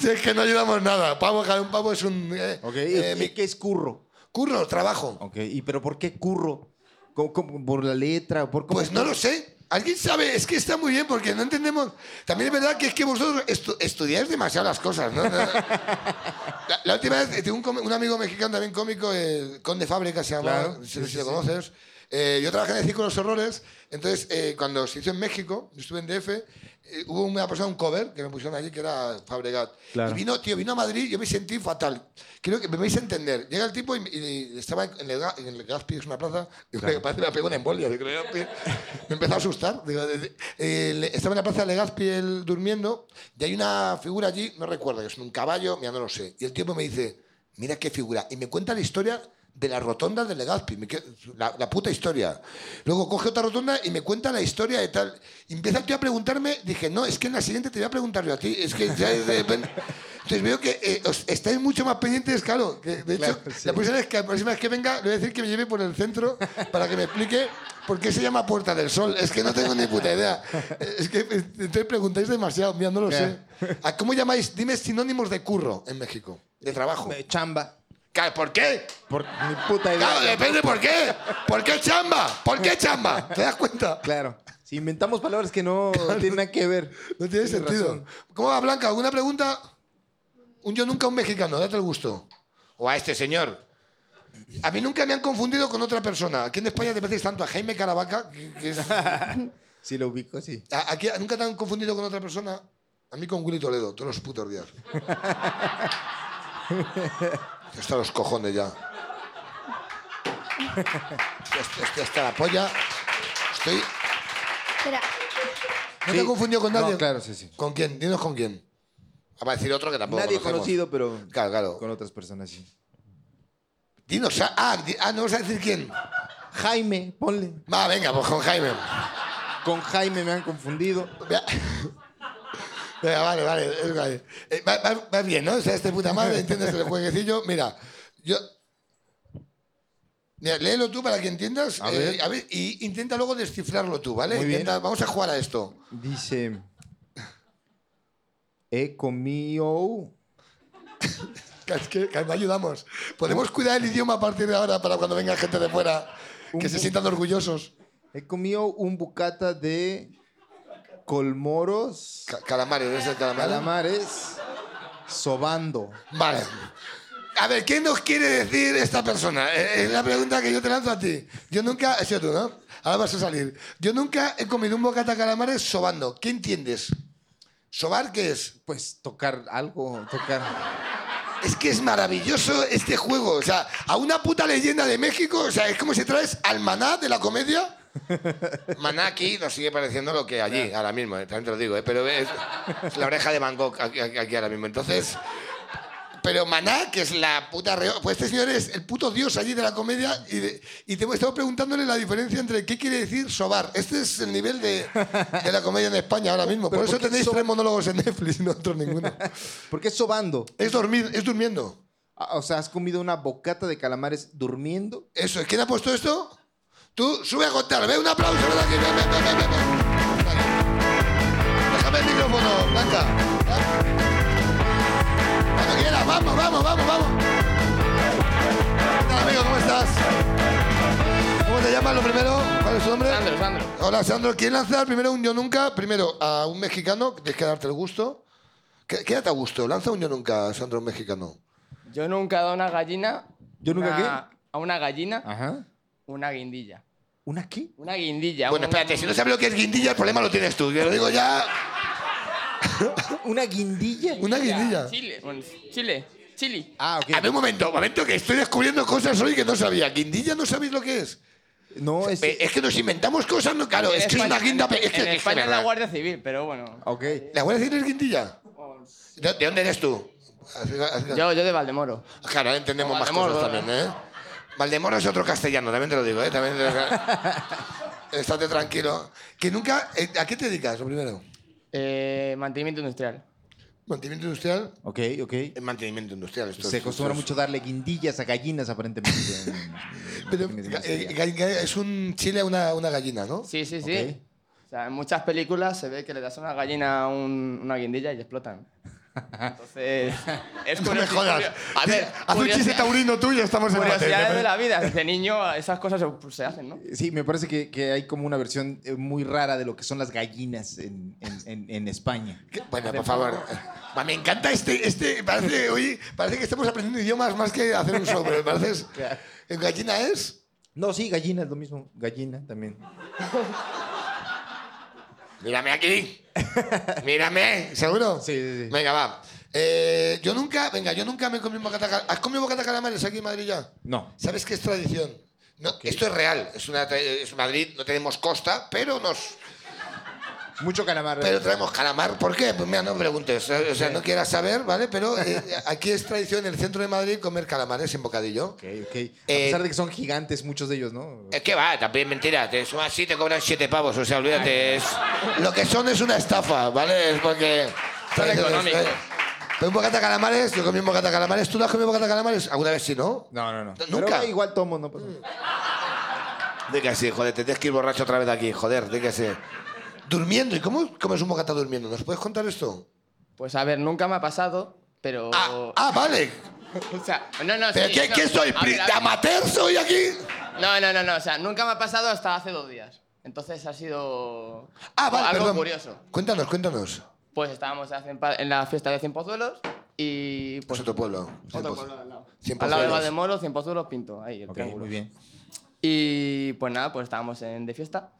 Sí, es que no ayudamos nada. Pavo, cada un pavo es un... eh, Ok, eh, ¿y mi- ¿qué es curro? curro, trabajo. Ok, ¿y pero por qué curro? ¿Cómo- cómo- ¿Por la letra? ¿Por cómo- Pues no lo sé. ¿Alguien sabe? Es que está muy bien porque no entendemos. También es verdad que es que vosotros estu- estudiáis demasiado las cosas, ¿no? La, la última vez, eh, tengo un, un amigo mexicano también cómico, el Conde Fábrica se llama, Claro, si, sí, si sí, lo sí. Eh, yo trabajé en el Circo de los Horrores, entonces eh, cuando se hizo en México, yo estuve en DF, eh, hubo una persona, un cover, que me pusieron allí, que era Fabregat. Claro. Y vino, tío, vino a Madrid, yo me sentí fatal. Creo que me vais a entender. Llega el tipo y, y estaba en el, en el Gaspi, es una plaza, me parece que me pegó una embolia. digo, me empezó a asustar. Digo, eh, estaba en la plaza de Legazpi él durmiendo, y hay una figura allí, no recuerdo, es un caballo, mira, no lo sé. Y el tipo me dice, mira qué figura. Y me cuenta la historia de la rotonda de Legazpi, la, la puta historia. Luego coge otra rotonda y me cuenta la historia de tal. Y empieza el tío a preguntarme, dije, no, es que en la siguiente te voy a preguntar yo a ti. Es que ya de repente- Entonces veo que eh, os- estáis mucho más pendientes, claro. Que de hecho, Claro, sí. la próxima vez que, la próxima vez que venga, le voy a decir que me lleve por el centro para que me explique por qué se llama Puerta del Sol. Es que no tengo ni puta idea. Es que eh, entonces preguntáis demasiado, mira, no lo sé. ¿A ¿Cómo llamáis? Dime sinónimos de curro en México, de trabajo. Eh, Chamba. ¿Por qué? Por mi puta idea. Claro, depende por qué. ¿Por qué chamba? ¿Por qué chamba? ¿Te das cuenta? Claro. Si inventamos palabras que no tienen nada que ver. No tiene sentido. razón. ¿Cómo va, Blanca? ¿Alguna pregunta? Un yo nunca un mexicano, date el gusto. O a este señor. A mí nunca me han confundido con otra persona. Aquí en España te pareces tanto a Jaime Caravaca, que, que es- a- Si lo ubico, sí. aquí nunca te han confundido con otra persona. A mí con Willy Toledo, todos los putos días. Hasta los cojones ya. Estoy, estoy hasta la polla. Estoy. Espera, ¿No te he confundido con No, nadie? claro, sí, sí. ¿Con quién? Dinos con quién. Va a decir otro que tampoco Nadie conocemos. conocido, pero Claro, claro. con otras personas sí. Dinos. ah, Ah, di- ah, no vas a decir quién. Jaime, ponle. Va, venga, pues con Jaime. Con Jaime me han confundido. Venga, Venga, vale, vale. Eh, va, va- va bien, ¿no? O sea, este puta madre, entiendes el jueguecillo. Mira, yo. Mira, léelo tú para que entiendas. A eh, a ver, y intenta luego descifrarlo tú, ¿vale? Muy bien. Intenta- vamos a jugar a esto. Dice. He comido. Que Es que, no ayudamos. Podemos cuidar el idioma a partir de ahora para cuando venga gente de fuera que se sientan orgullosos. He comido un bucata de colmoros, Ca- calamares, ¿ves el calamar? calamares, sobando. Vale. A ver, ¿qué nos quiere decir esta persona? Eh, Es la pregunta que yo te lanzo a ti. Yo nunca... Has sido tú, ¿no? Ahora vas a salir. Yo nunca he comido un bocata de calamares sobando. ¿Qué entiendes? ¿Sobar qué es? Pues tocar algo, tocar. Es que es maravilloso este juego. O sea, a una puta leyenda de México, o sea, es como si traes al maná de la comedia. Maná aquí nos sigue pareciendo lo que allí, ahora mismo, eh, también te lo digo, eh, pero es, es la oreja de Bangkok aquí, aquí- aquí ahora mismo. Entonces, pero Maná, que es la puta reo... Pues este señor es el puto dios allí de la comedia y, de- y te estamos preguntándole la diferencia entre qué quiere decir sobar. Este es el nivel de, de la comedia en España ahora mismo. Por eso ¿por tenéis tres monólogos en Netflix y nosotros ninguno. ¿Por qué sobando? Es dormir, es durmiendo. Ah, O sea, has comido una bocata de calamares durmiendo. Eso es. ¿Quién ha puesto esto? Tú, sube a contar. Ve un aplauso, ven aquí. Ven, ven, ven, ven. Déjame el micrófono, Blanca. Cuando quieras, vamos, vamos, vamos, vamos. ¿Qué tal, amigo? ¿Cómo estás? ¿Cómo te llamas lo primero? ¿Cuál es tu nombre? Sandro, Sandro. Hola, Sandro. ¿Quién lanza primero un yo nunca? Primero a un mexicano, tienes que darte el gusto. ¿Qué- Quédate a gusto. Lanza un yo nunca, Sandro, un mexicano. Yo nunca he dado a una gallina. ¿Yo nunca una- A una gallina, Ajá. una guindilla. ¿Una qué? Una guindilla. Bueno, un- espérate, si no sabes lo que es guindilla, el problema lo tienes tú. Yo lo digo ya. ¿Una guindilla? Una guindilla. Chile. Bueno, Chile. Chile. Ah, ok. A ver, un momento, un momento, que estoy descubriendo cosas hoy que no sabía. ¿Guindilla no sabéis lo que es? No, es. Es que nos inventamos cosas, no, claro, es En que es España- una guinda. pe- Es que, en es que España es la. Guardia Civil, pero bueno. Ok. ¿La Guardia Civil es guindilla? ¿De, de dónde eres tú? Yo, yo de Valdemoro. Claro, ahora entendemos más cosas también, ¿eh? Valdemoro es otro castellano, también te lo digo, ¿eh? También te lo- Estate tranquilo. Que nunca... eh, ¿A qué te dedicas, lo primero? Eh, mantenimiento industrial. ¿Mantenimiento industrial? Ok, ok. Es mantenimiento industrial. Esto Se acostumbra esto es- mucho darle guindillas a gallinas, aparentemente. Pero, eh, ga- es un chile a una, una gallina, ¿no? Sí, sí, sí. Ok. O sea, en muchas películas se ve que le das a una gallina un- una guindilla y explotan. Entonces, es No me jodas. A ver, Haz un chiste taurino tuyo, estamos en curiosidades de la vida. Desde niño esas cosas se, pues, se hacen, ¿no? Sí, me parece que, que hay como una versión eh, muy rara de lo que son las gallinas en, en- en- en España. ¿Qué? Bueno, por favor. Me encanta este, este, parece, oye, parece que estamos aprendiendo idiomas más que hacer un sobre. Parece, ¿En gallina es? No, sí, gallina es lo mismo. Gallina también. Mírame aquí. Mírame, ¿seguro? Sí, sí, sí. Venga, va. Eh, yo nunca, venga, yo nunca me he comido bocata cal- ¿Has comido bocata calamares aquí en Madrid ya? No. ¿Sabes qué es tradición? No, Esto es real. Es una tra- es Madrid, no tenemos costa, pero nos Mucho calamar. pero traemos calamar. ¿Por qué? Pues mira, no me preguntes. O sea, no quieras saber, ¿vale? Pero eh, aquí es tradición en el centro de Madrid comer calamares en bocadillo. Ok, ok. A Eh, pesar de que son gigantes muchos de ellos, ¿no? Es que va, también mentira. Te sumas así te cobran siete pavos. O sea, olvídate. Es, lo que son es una estafa, ¿vale? Es porque. Son económicos. Eh, Pero un bocata calamares, yo comí un bocata calamares. ¿Tú no has comido bocata calamares? ¿Alguna vez sí, no? No, no, no. ¿Nunca? Pero igual tomo, no pasa nada. De que sí, joder, te tienes que ir borracho otra vez de aquí, joder, de que sí. Durmiendo, ¿y cómo comes un bocata durmiendo? ¿Nos puedes contar esto? Pues a ver, nunca me ha pasado, pero. Ah, ah vale. O sea, no, no, ¿Pero sí, qué, eso- qué soy? a ver, a ¿De ver. amateur soy aquí? No, no, no, no. O sea, nunca me ha pasado hasta hace dos días. Entonces ha sido. Ah, vale, algo perdón. curioso. Cuéntanos, cuéntanos. Pues estábamos en la fiesta de Cienpozuelos y. Pues Pues otro pueblo. Otro pueblo al lado. Cien Al lado de Pozuelos. Valdemoro, Cienpozuelos, Pinto. Ahí, el Ok, triángulo. muy bien. Y pues nada, pues estábamos en, de fiesta.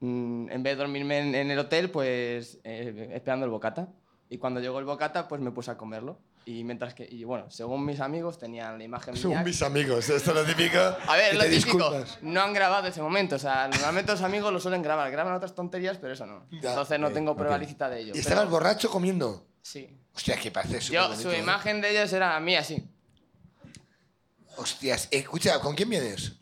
Mm, en vez de dormirme en, en el hotel, pues eh, esperando el bocata. Y cuando llegó el bocata, pues me puse a comerlo. Y mientras que, y bueno, según mis amigos, tenían la imagen mía. mis amigos, esto es lo típico. A ver, lo típico, disculpas. no han grabado ese momento. O sea, normalmente los amigos lo suelen grabar. Graban otras tonterías, pero eso no. Ya, Entonces no ok, tengo prueba ok. lícita de ello. Y pero- estabas borracho comiendo. Sí. Hostia, que parece súper Yo, bonito, su ¿eh? imagen de ellos era a mí así. Hostias, escucha, ¿con quién vienes?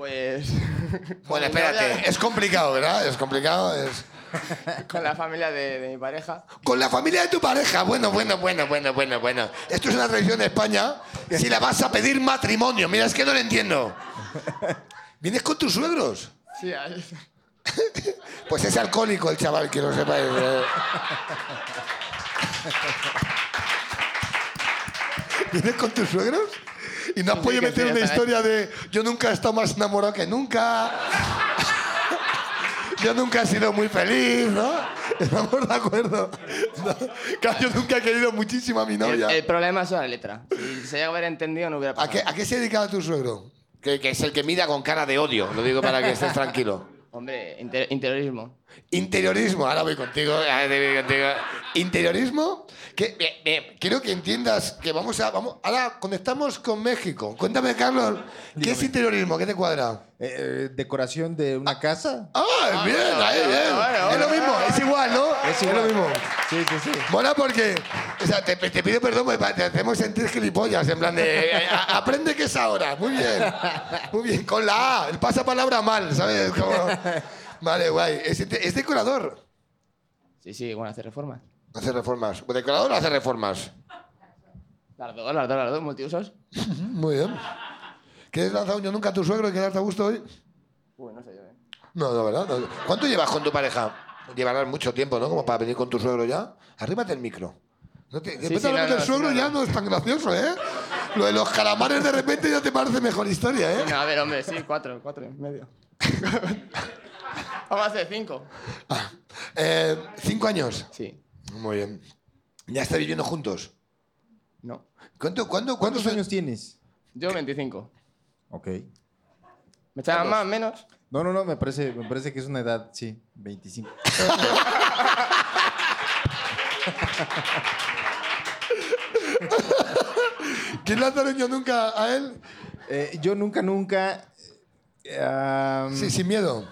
Pues. Bueno, espérate, es complicado, ¿verdad? Es complicado, es... Con la familia de, de mi pareja. Con la familia de tu pareja. Bueno, bueno, bueno, bueno, bueno, bueno. Esto es una tradición de España. Si la vas a pedir matrimonio, mira, es que no lo entiendo. ¿Vienes con tus suegros? Sí, ahí. Pues es alcohólico el chaval, que lo sepáis. eh. ¿Vienes con tus suegros? Y no que meter una historia de yo nunca he estado más enamorado que nunca. Yo nunca he sido muy feliz, ¿no? Estamos de acuerdo. No. Claro, yo nunca he querido muchísimo a mi El, novia. el problema es la letra. Si se a haber entendido, no hubiera ¿A pasado. qué, ¿A qué se dedicaba tu suegro? Que, que es el que mira con cara de odio, lo digo para que estés tranquilo. Hombre, inter- interiorismo. Interiorismo, ahora voy contigo, ahora voy contigo. Interiorismo, que bien, bien, quiero que entiendas que vamos a, vamos, ahora conectamos con México. Cuéntame, Carlos, ¿qué es interiorismo? ¿Qué te cuadra? Eh, eh, ¿Decoración de una casa? Ah, bien, bueno, ahí, bueno, bien. bueno, es lo mismo, es igual, ¿no? Es igual. lo mismo. Sí, sí, sí. Mola porque, o sea, te, te pido perdón, porque te hacemos sentir gilipollas, en plan de, eh, a- aprende que es ahora, muy bien, muy bien, con la A, el pasapalabra mal, ¿sabes? Como- vale, guay, es, es decorador. Sí, sí, bueno, hacer reformas. Hace reformas. ¿O decorador o hace reformas? Las dos, las dos, las dos, multiusos. Muy bien. ¿Quieres lanzar un yo nunca a tu suegro y quedarte a gusto hoy? Uy, no sé yo, eh. No, no, ¿verdad? No. ¿Cuánto llevas con tu pareja? Llevarás mucho tiempo, ¿no? Como para venir con tu suegro ya. Arrímate el micro. No te, sí, no, suegro sí, ya no. es tan gracioso, ¿eh? Lo de los calamares de repente ya te parece mejor historia, ¿eh? No, a ver, hombre, sí, cuatro, cuatro y medio. Vamos a hacer cinco. Eh, cinco años. Sí. Muy bien. ¿Ya estáis viviendo juntos? No. ¿Cuánto, cuándo, ¿Cuántos años tienes? Yo 25. Ok. ¿Me echaban más, menos? No, no, no, me parece, me parece que es una edad, sí, 25. ¿Quién lanzaron yo nunca a él? Eh, yo nunca, nunca... eh, am, Sí, sin miedo.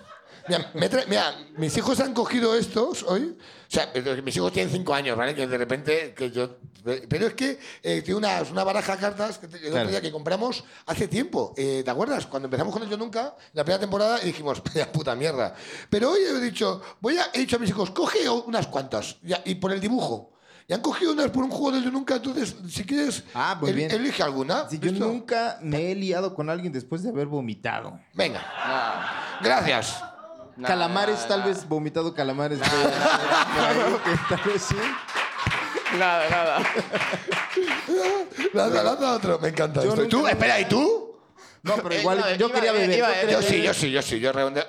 Mira, me mira, mis hijos han cogido estos hoy. O sea, pero mis hijos tienen cinco años, ¿vale? Que de repente, que yo... Pero es que eh, tiene una, una baraja de cartas que te- el otro Claro. día que compramos hace tiempo. Eh, ¿Te acuerdas? Cuando empezamos con el Yo Nunca, la primera temporada, y dijimos, vaya puta mierda. Pero hoy he dicho, voy a, he dicho a mis hijos, coge unas cuantas, y por el dibujo. Y han cogido unas por un juego del Yo Nunca, entonces, si quieres, Ah, muy el- bien. elige alguna. sí, yo nunca me he liado con alguien después de haber vomitado. Venga, No. gracias. No, calamares, no, tal no. vez vomitado calamares. por ahí, que tal vez sí. Nada, nada. Lanza, lanza otro. Me encanta Yo esto. ¿Y nunca tú? me- Espera, ¿y tú? No, pero Eh, igual no, yo iba, quería eh, beber. iba, yo eh, quería Yo sí, beber. yo sí, yo sí. Yo redondeo.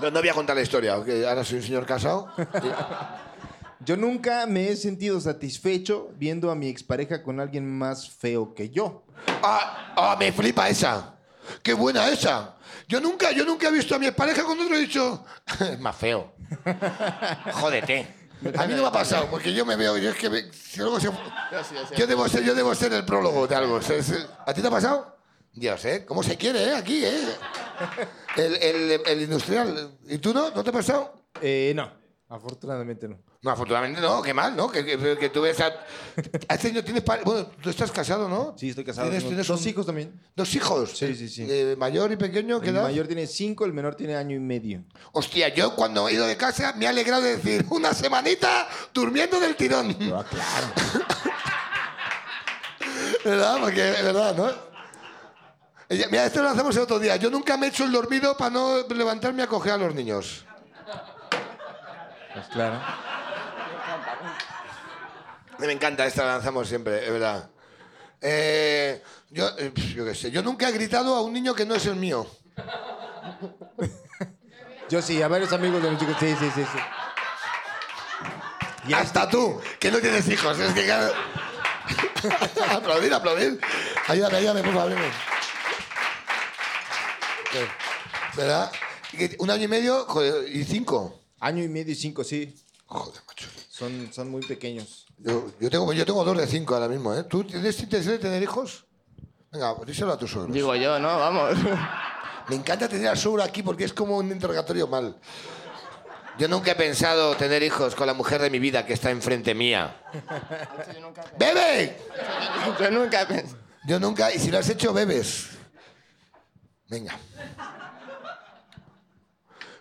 No, no voy a contar la historia, porque ahora soy un señor casado. Yo nunca me he sentido satisfecho viendo a mi expareja con alguien más feo que yo. Ah, ah, me flipa esa. Qué buena esa. Yo nunca, yo nunca he visto a mi pareja con otro y he dicho, es más feo. Jódete. A mí no me ha pasado, porque yo me veo, yo es que me- si luego se- Yo debo ser, yo debo ser el prólogo de algo. Se- se- ¿A ti te ha pasado? Dios, ¿eh? ¿Cómo se quiere, eh? Aquí, ¿eh? El, el- el industrial. ¿Y tú no? ¿No te ha pasado? Eh, no, afortunadamente no. No, afortunadamente no, qué mal, ¿no? Que, que- que tú ves a... Hace años tienes... pare- Bueno, tú estás casado, ¿no? Sí, estoy casado. ¿Tienes, tengo tienes dos un- hijos también. ¿Dos hijos? Sí, sí, sí. Eh, ¿Mayor y pequeño? ¿Qué El edad? mayor tiene cinco, el menor tiene año y medio. Hostia, yo cuando he ido de casa me he alegrado de decir una semanita durmiendo del tirón. Ah, claro. ¿Verdad? Porque, es verdad, ¿no? Ella- Mira, esto lo hacemos el otro día. Yo nunca me he hecho el dormido para no levantarme a coger a los niños. Pues claro. Me encanta, esta la lanzamos siempre, es verdad. Eh, yo, eh, yo qué sé, yo nunca he gritado a un niño que no es el mío. Yo sí, a varios amigos de los chicos. Sí, sí, sí. sí. Y Hasta tú, que no tienes hijos. Es que aplaudir, aplaudir. Ayúdame, ayúdame, por favor. ¿Verdad? Un año y medio joder, y cinco. Año y medio y cinco, sí. Joder, macho. Son, son muy pequeños. Yo, yo tengo, yo tengo dos de cinco ahora mismo, ¿eh? ¿Tú tienes intención de tener hijos? Venga, pues díselo a tus suegros. Digo yo, ¿no? Vamos. Me encanta tener al suegro aquí porque es como un interrogatorio mal. Yo nunca he pensado tener hijos con la mujer de mi vida que está enfrente mía. ¡Bebe! Yo nunca he pensado. Yo nunca, y si lo has hecho, bebes. Venga.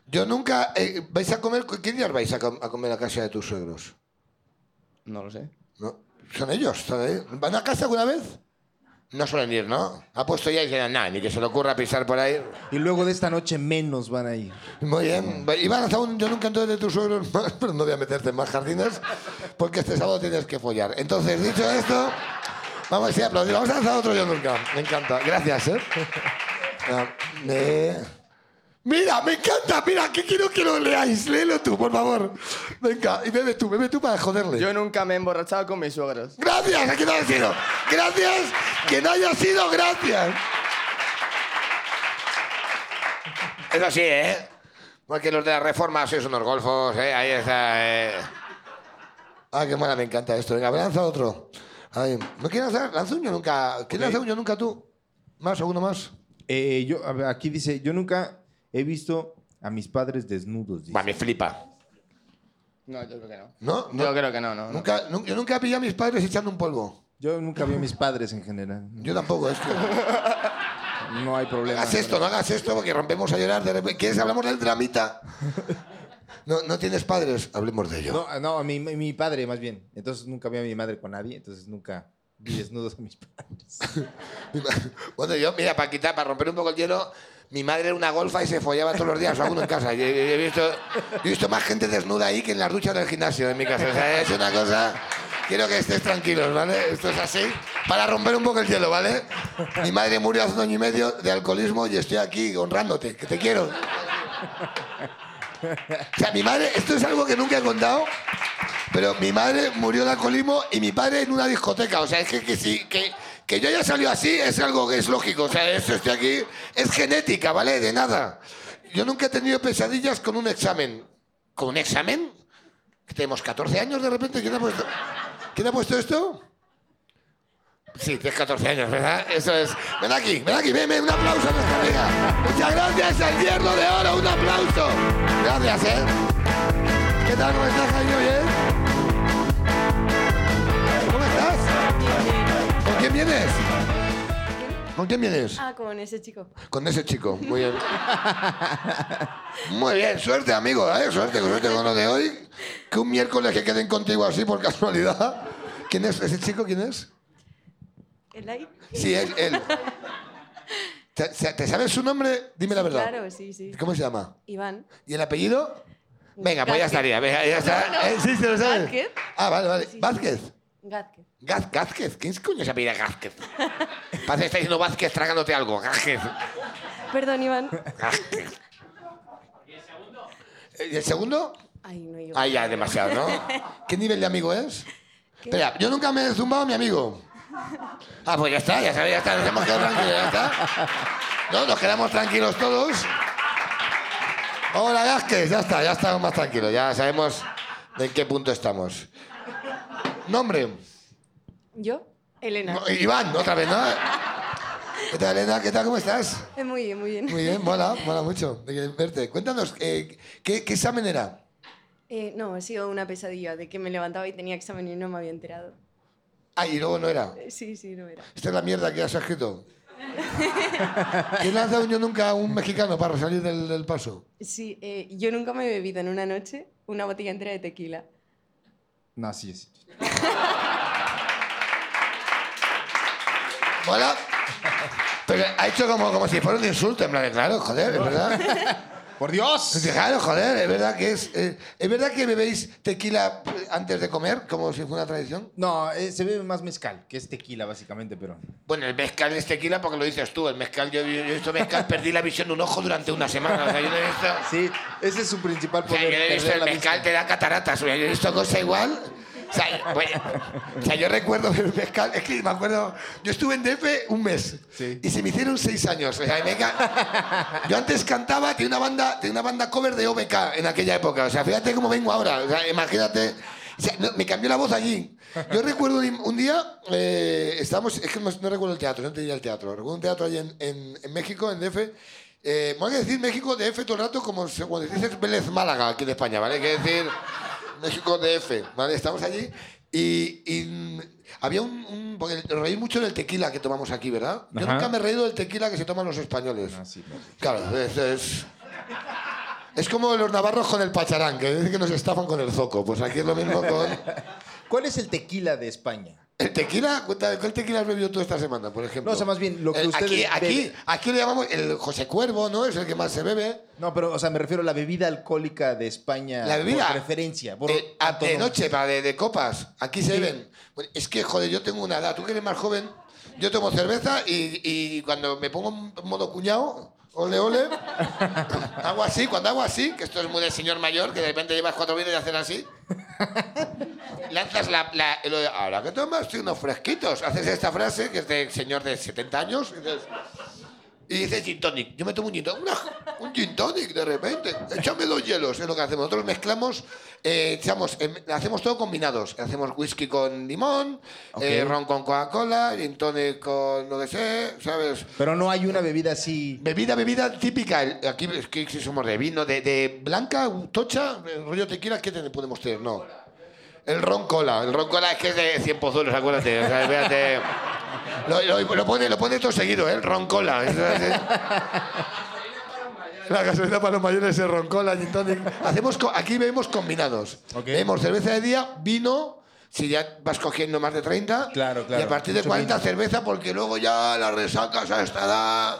Yo nunca. eh, ¿Vais a comer? ¿Qué días vais a, com- a comer a casa de tus suegros? No lo sé. ¿No? Son ellos. ¿Van a casa alguna vez? No suelen ir, ¿no? Ha puesto ya y dicen, nada, ni que se le ocurra pisar por ahí. Y luego de esta noche menos van a ir. Muy bien. Iván, hasta un- yo nunca entonces de tus suegros más, pero no voy a meterte en más jardines, porque este sábado tienes que follar. Entonces, dicho esto, vamos a aplaudir. Vamos a lanzar otro yo nunca. Me encanta. Gracias, ¿eh? Eh. Mira, me encanta. Mira, que quiero que lo leáis. Léelo tú, por favor. Venga, y bebe tú, bebe tú para joderle. Yo nunca me he emborrachado con mis suegros. Gracias, aquí no haya sido. Gracias, que no haya sido, gracias. Eso sí, ¿eh? Porque los de la reforma sois unos golfos, ¿eh? Ahí está, ¿eh? Ah, qué mala, me encanta esto. Venga, lanza otro. Ay, ¿No quieres lanzar? Lanza un yo nunca. ¿Quieres lanzar un yo nunca tú? ¿Más? ¿Alguno más? Eh, yo, a ver, aquí dice, yo nunca he visto a mis padres desnudos. dice. Va, me flipa. No, yo creo que no. ¿No? Yo creo que no, no. no. Nunca, nun- yo nunca he pillado a mis padres echando un polvo. Yo nunca vi a mis padres en general. Yo tampoco, es que... No hay problema. hagas esto, no hagas esto porque rompemos a llorar. De repente. ¿Quieres hablamos del dramita? No, no tienes padres, hablemos de ello. No, no, mi, mi mi padre más bien. Entonces nunca vi a mi madre con nadie, entonces nunca vi desnudos a mis padres. Bueno, yo, mira, para quitar, para romper un poco el hielo, mi madre era una golfa y se follaba todos los días a uno en casa. Yo, he, visto, más gente desnuda ahí que en las duchas del gimnasio en mi casa. O es una cosa. Quiero que estés tranquilos, ¿vale? Esto es así. Para romper un poco el hielo, ¿vale? Mi madre murió hace un año y medio de alcoholismo y estoy aquí honrándote, que te quiero. O sea, mi madre, esto es algo que nunca he contado, pero mi madre murió de alcoholismo y mi padre en una discoteca. O sea, es que, que, si- que, que yo haya salido así es algo que es lógico. O sea, esto estoy aquí, es genética, ¿vale? De nada. Yo nunca he tenido pesadillas con un examen. ¿Con un examen? Tenemos 14 años de repente. ¿Quién ha puesto, ¿quién ha puesto esto? Sí, tienes 14 años, ¿verdad? Eso es. Ven aquí, ven aquí, ven, un aplauso a nuestra amiga. Muchas gracias, el hierro de oro, un aplauso. Gracias, ¿eh? ¿Qué tal? ¿Cómo estás, Jaime? ¿Bien? ¿Cómo vienes? ¿Con quién vienes? Ah, con ese chico. Con ese chico, muy bien. Muy bien, suerte, amigo, ¿eh? Suerte, suerte con lo de hoy. Que un miércoles que queden contigo así por casualidad. ¿Quién es ese chico? ¿Quién es? ¿El ahí? Sí, es él. ¿Te, te sabes su nombre? Dime la verdad. Claro, sí, sí. ¿Cómo se llama? Iván. ¿Y el apellido? Venga, pues ya estaría. Venga, ya está. No, no. Eh, sí, se lo sabe. Gázquez. Ah, vale, vale. Sí. Vázquez. Gázquez. Gaz, Gázquez. ¿Quién coño se apellida Gázquez? Parece que está diciendo Vázquez tragándote algo. Gázquez. Perdón, Iván. Gázquez. ¿Y el segundo? Ay, no yo. Ah, ya, demasiado, ¿no? ¿Qué nivel de amigo es? Espera, yo nunca me he zumbado a mi amigo. Ah, pues ya está, ya sabes, ya está, nos hemos quedado tranquilos, ya está. No, nos quedamos tranquilos todos. Hola, Gázquez, ya está, ya estamos más tranquilos, ya sabemos de en qué punto estamos. Nombre. ¿Yo? Elena. No, Iván, otra vez, ¿no? ¿Qué tal, Elena? ¿Qué tal? ¿Cómo estás? Eh, Muy bien, muy bien. Muy bien, mola, mola mucho de verte. Cuéntanos, eh, ¿qué, ¿qué examen era? Eh, no, ha sido una pesadilla de que me levantaba y tenía examen y no me había enterado. Ah, y luego no era. Eh, Sí, sí, no era. Esta es la mierda que has escrito. ¿Quién le dado yo nunca a un mexicano para salir del, del paso? Sí, eh, yo nunca me he bebido en una noche una botella entera de tequila. No, sí, sí. ¿Mola? Pero ha hecho como, como si fuera un insulto, en plan, de, claro, joder, es verdad. ¡Por Dios! Claro, joder, es verdad que es. eh, ¿Es verdad que bebéis tequila eh, antes de comer, como si fuera una tradición? No, eh, se bebe más mezcal, que es tequila, básicamente, pero... Bueno, el mezcal es tequila porque lo dices tú. El mezcal, yo, yo he visto mezcal, perdí la visión de un ojo durante una semana. O sea, yo no he visto. Sí, ese es su principal O sea, poder. yo he visto el mezcal vista. te da cataratas. o sea, Yo he visto cosa igual. O sea, bueno, o sea, yo recuerdo el mezcal. Es que me acuerdo. Yo estuve en DF un mes. Sí. Y se me hicieron seis años. O sea, me ca- yo antes cantaba, tenía una, banda, tenía una banda cover de OBK en aquella época. O sea, fíjate cómo vengo ahora. O sea, imagínate. O sea, no, me cambió la voz allí. Yo recuerdo un, un día, eh, estábamos, es que no, no recuerdo el teatro, no te diría el teatro. Recuerdo un teatro allí en, en- en México, en DF. Eh, me voy a decir México DF todo el rato como cuando dices Vélez Málaga aquí en España, ¿vale? Hay que decir México DF, ¿vale? Estamos allí y, y, había un, un- Porque reí mucho del tequila que tomamos aquí, ¿verdad? Yo Ajá. nunca me he reído del tequila que se toman los españoles. Ah, sí, claro. Claro, es, es, es como los navarros con el pacharán, que dicen que nos estafan con el zoco. Pues aquí es lo mismo con... ¿Cuál es el tequila de España? ¿El tequila? ¿Cuál tequila has bebido tú esta semana, por ejemplo? No, o sea, más bien lo que El- ustedes Aquí, aquí, aquí le llamamos el José Cuervo, ¿no? Es el que más se bebe. No, pero, o sea, me refiero a la bebida alcohólica de España. La bebida. Por preferencia. Por Eh, de noche, para de, de copas. Aquí se Sí. beben. Es que, joder, yo tengo una edad. Tú que eres más joven, yo tomo cerveza y, y cuando me pongo en modo cuñado, ole, ole, hago así. Cuando hago así, que esto es muy de señor mayor, que de repente llevas cuatro vidas y hacer así, lanzas la... Ahora que tomas sí, unos fresquitos. Haces esta frase, que es de señor de 70 años, y dices... Y dice gin tonic. Yo me tomo un gin tonic. Una- un gin tonic de repente. Échame dos hielos. Es lo que hacemos. Nosotros mezclamos, eh, echamos, em, hacemos todo combinados. Hacemos whisky con limón, eh, ron con Coca-Cola, gin tonic con lo que sé, ¿sabes? Pero no hay una bebida así. Bebida, bebida típica. Aquí es que si somos de vino, de, de blanca, tocha, rollo tequila, ¿qué te- podemos tener? No. El ron cola. El ron cola es que es de 100 pozuelos, acuérdate. O sea, fíjate. Lo, lo- lo pone, lo pone todo seguido, ¿eh? El ron cola. Es- es- La gasolina para los mayores es ron cola, gin tonic. Hacemos, aquí bebemos combinados. Ok. Bebemos cerveza de día, vino, si ya vas cogiendo más de 30. Claro, claro. Y a partir de Mucho 40 vino. cerveza porque luego ya la resacas a esta edad.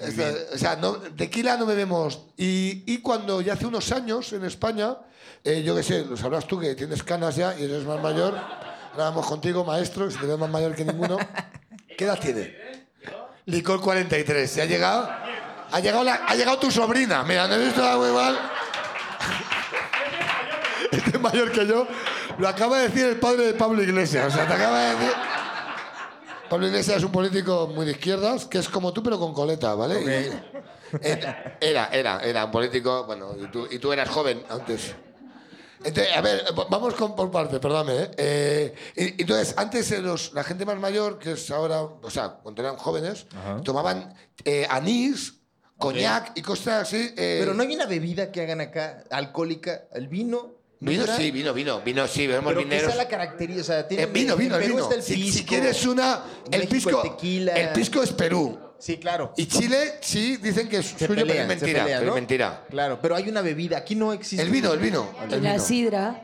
Esta- o sea, no, tequila no bebemos. Y, y cuando ya hace unos años en España, eh, yo qué sé, lo sabrás tú que tienes canas ya y eres más mayor. Ahora vamos contigo, maestro, si te ves más mayor que ninguno. ¿Qué edad tiene? Licor 43. ¿Se ha llegado? Ha llegado, la- ha llegado tu sobrina. Mira, no he visto algo igual. Este es mayor que yo. Lo acaba de decir el padre de Pablo Iglesias. O sea, te acaba de decir. Pablo Iglesias es un político muy de izquierdas, que es como tú, pero con coleta, ¿vale? Y- era, era, era un político, bueno, y tú, y tú eras joven antes. Entonces, a ver, vamos con, por parte, perdóname. ¿eh? Eh, y- entonces, antes eh, los- la gente más mayor, que es ahora, o sea, cuando eran jóvenes, tomaban eh, anís, coñac y cosas así. eh, Pero no hay una bebida que hagan acá alcohólica. El vino. ¿no Vino, será? sí, vino, vino, vino, sí, bebemos Pero que vineros. sea la característica. O sea, Eh, tienen- vino, en vino, el Perú vino. está el Si, si pisco. quieres una. El México, pisco. el tequila. El pisco es Perú. Sí, claro. Y Chile, sí, dicen que es Se suyo, pero es mentira. pelean, pero ¿no? es mentira. Claro, pero hay una bebida. Aquí no existe. El vino, el vino. el La vino. sidra.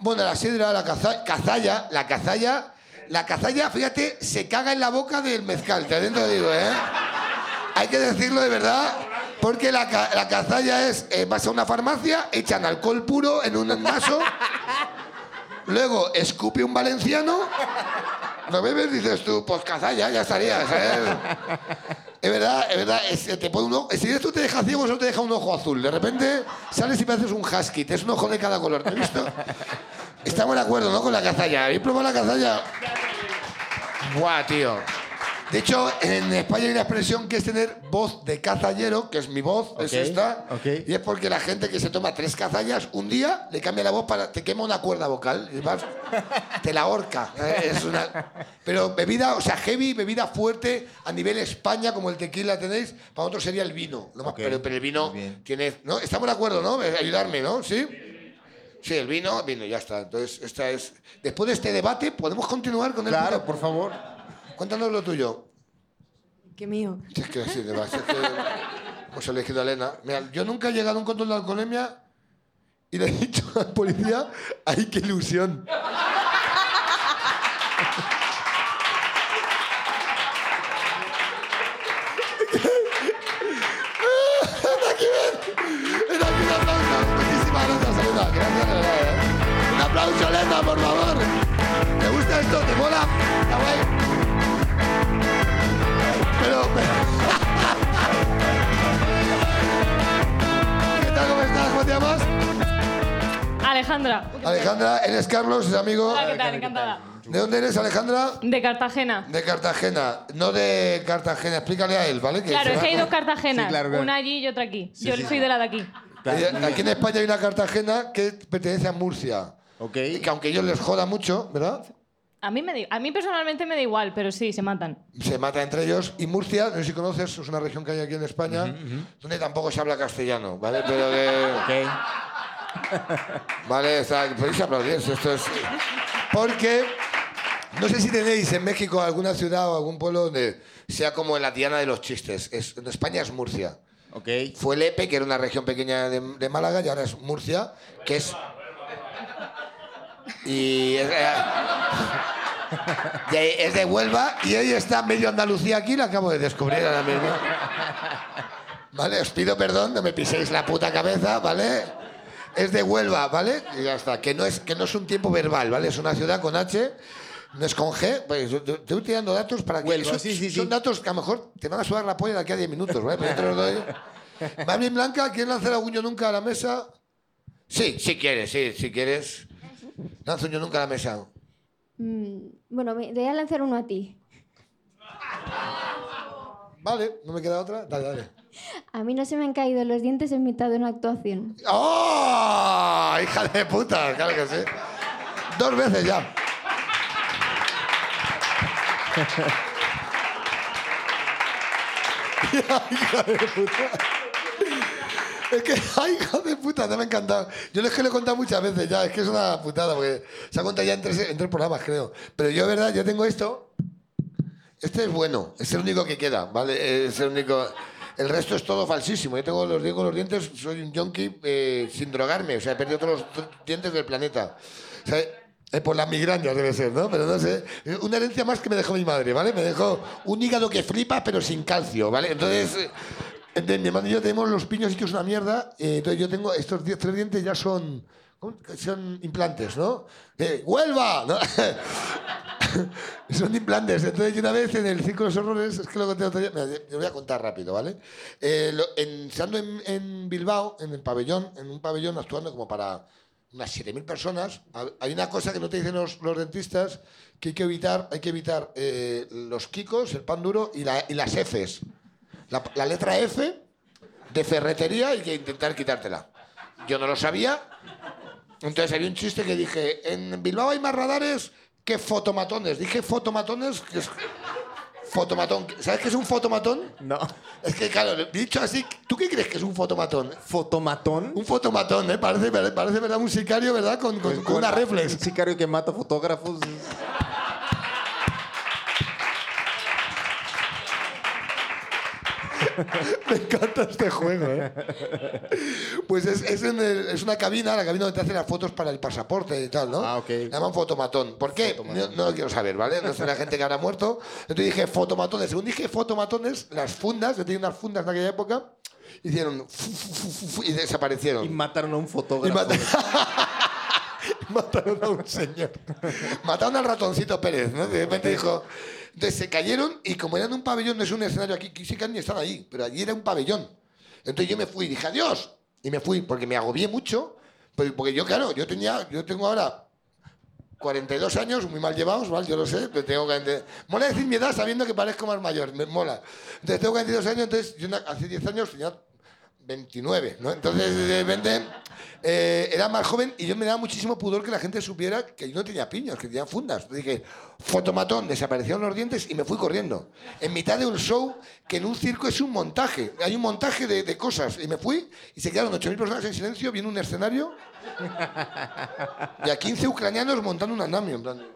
Bueno, la sidra, la caza- cazalla, la cazalla, la cazalla, fíjate, se caga en la boca del mezcal, te adentro digo, ¿eh? Hay que decirlo de verdad. Porque la, ca- la cazalla es, eh, vas a una farmacia, echan alcohol puro en un vaso, luego escupe un valenciano, lo bebes dices tú, pues cazalla, ya estaría, ¿sabes? Es verdad, es verdad, es- te pone un ojo- si esto te deja ciego, solo te deja un ojo azul. De repente sales y pareces un husky, te es un ojo de cada color, ¿te has visto? Estamos de acuerdo, ¿no? Con la cazalla. ¿Habéis probado la cazalla? Buah, tío. De hecho, en España hay una expresión que es tener voz de cazallero, que es mi voz, es Ok, esta. Y es porque la gente que se toma tres cazallas un día le cambia la voz para. te quema una cuerda vocal. y vas- te la horca. Eh, Es una, pero bebida, o sea, heavy, bebida fuerte a nivel España, como el tequila tenéis, para nosotros sería el vino. lo más- Ok, pero, pero el vino tiene. ¿no? Estamos de acuerdo, ¿no? Eh, Ayudarme, ¿no? ¿Sí? Sí, el vino, vino, ya está. Entonces, esta es. Después de este debate, ¿podemos continuar con el Claro, puto- por favor. Cuéntanos lo tuyo. Qué mío. Si Es que sí, de es que hemos elegido a Elena. Mira, yo nunca he llegado a un control de alcoholemia y le he dicho al policía, ¡ay, qué ilusión! ¡Ven aquí, ven! ¡Ven aquí, un aplauso! Muchísimas gracias. Un aplauso, Elena, por favor. ¿Te gusta esto? ¿Te mola? Está guay. Llamas? Alejandra. Alejandra, eres Carlos, es amigo. Hola, ¿qué tal? Encantada. ¿De dónde eres, Alejandra? De Cartagena. De Cartagena. No de Cartagena. Explícale a él, ¿vale? Que Claro, se es va- que hay dos Cartagenas. Sí, claro, claro. Una allí y otra aquí. Sí, Yo sí, soy sí. de la de aquí. Aquí en. España hay una Cartagena que pertenece a Murcia. Ok. Y que aunque ellos les joda mucho, ¿verdad? A mí, me da- a mí personalmente me da igual, pero sí, se matan. Se mata entre ellos. Y Murcia, no sé si conoces, es una región que hay aquí en España, donde tampoco se habla castellano, ¿vale? Pero que... Ok. Vale, está, podéis aplaudir. Esto es. Porque. No sé si tenéis en México alguna ciudad o algún pueblo donde sea como la Diana de los chistes. Es, en España es Murcia. Ok. Fue Lepe, que era una región pequeña de, de Málaga, y ahora es Murcia, que es. Y es, eh, y es de Huelva, y ahí está medio Andalucía aquí, la acabo de descubrir ahora mismo. Vale, os pido perdón, no me piséis la puta cabeza, ¿vale? Es de Huelva, ¿vale? Y ya está, que no es, que no es un tiempo verbal, ¿vale? Es una ciudad con H, no es con G. Pues estoy tirando datos para que... Huelva, son, sí, sí, son sí. datos que a lo mejor te van a sudar la polla de aquí a 10 minutos, ¿vale? Pero yo te los doy. ¿Va bien, Blanca? ¿Quieres lanzar yo nunca a la mesa? Sí, si quieres, sí, si quieres. Lanzo yo nunca la mesa. Mm, bueno, me voy a lanzar uno a ti. Vale, no me queda otra. Dale, dale. A mí no se me han caído los dientes en mitad de una actuación. ¡Oh! ¡Hija de puta! Claro que sí. Dos veces ya. hija de puta. Es que, ay, hija de puta, te me ha encantado. Yo es que lo he contado muchas veces ya, es que es una putada, porque se ha contado ya en tres, programas, creo. Pero yo, verdad, yo tengo esto. Este es bueno, es el único que queda, ¿vale? Es el único. El resto es todo falsísimo. Yo tengo los, digo, los dientes, soy un yonki eh, sin drogarme, o sea, he perdido todos los dientes del planeta. O sea, eh, por las migrañas debe ser, ¿no? Pero no sé. Una herencia más que me dejó mi madre, ¿vale? Me dejó un hígado que flipa, pero sin calcio, ¿vale? Entonces. Entonces, mi hermano y yo tenemos los piños hechos una mierda. eh, entonces yo tengo estos diez- tres dientes ya son. Son implantes, ¿no? Eh, ¡Huelva! ¿no? son implantes. Entonces, una vez en el Circo de los Horrores, es que lo conté otro día, yo voy a contar rápido, ¿vale? Eh, lo- en, estando en, en Bilbao, en el pabellón, en un pabellón actuando como para unas 7.000 personas, ha- hay una cosa que no te dicen los, los dentistas, que hay que evitar, hay que evitar eh, los kikos, el pan duro y, la- y las Fs. La, la letra F de ferretería hay que intentar quitártela. Yo no lo sabía. Entonces había un chiste que dije, en Bilbao hay más radares que fotomatones. Dije fotomatones, que es fotomatón. ¿Sabes qué es un fotomatón? No. Es que, claro, dicho así, ¿tú qué crees que es un fotomatón? Fotomatón. Un fotomatón, ¿eh? Parece, parece ¿verdad? Un sicario, ¿verdad? Con, con- Pues, con una Un reflex. sicario que mata fotógrafos. Me encanta este juego, ¿eh? Pues es, es, en el- es una cabina, la cabina donde te hacen las fotos para el pasaporte y tal, ¿no? Ah, ok. Le llaman fotomatón. ¿Por qué? No, no lo quiero saber, ¿vale? No sé la gente que habrá muerto. Entonces dije fotomatones. Según dije fotomatones, las fundas, yo tenía unas fundas en aquella época, Hicieron fu, fu, fu, fu, fu, y desaparecieron. Y mataron a un Y fotógrafo. mata- Mataron a un señor. Mataron al ratoncito Pérez, ¿no? De repente dijo. Entonces se cayeron y como eran un pabellón, no es un escenario aquí, sí que ni están ahí, pero allí era un pabellón. Entonces yo me fui y dije adiós. Y me fui porque me agobié mucho. Porque yo, claro, yo tenía, yo tengo ahora 42 años, muy mal llevados, ¿vale? Yo lo sé, pero tengo 40... Mola decir mi edad sabiendo que parezco más mayor, me mola. Entonces tengo 42 años, entonces yo hace 10 años tenía 29, ¿no? Entonces de repente eh, era más joven y yo me daba muchísimo pudor que la gente supiera que yo no tenía piños, que tenía fundas. Entonces dije, fotomatón, desaparecieron los dientes y me fui corriendo. En mitad de un show que en un circo es un montaje, hay un montaje de, de cosas. Y me fui y se quedaron 8.000 personas en silencio viendo un escenario y a 15 ucranianos montando un andamio. En plan.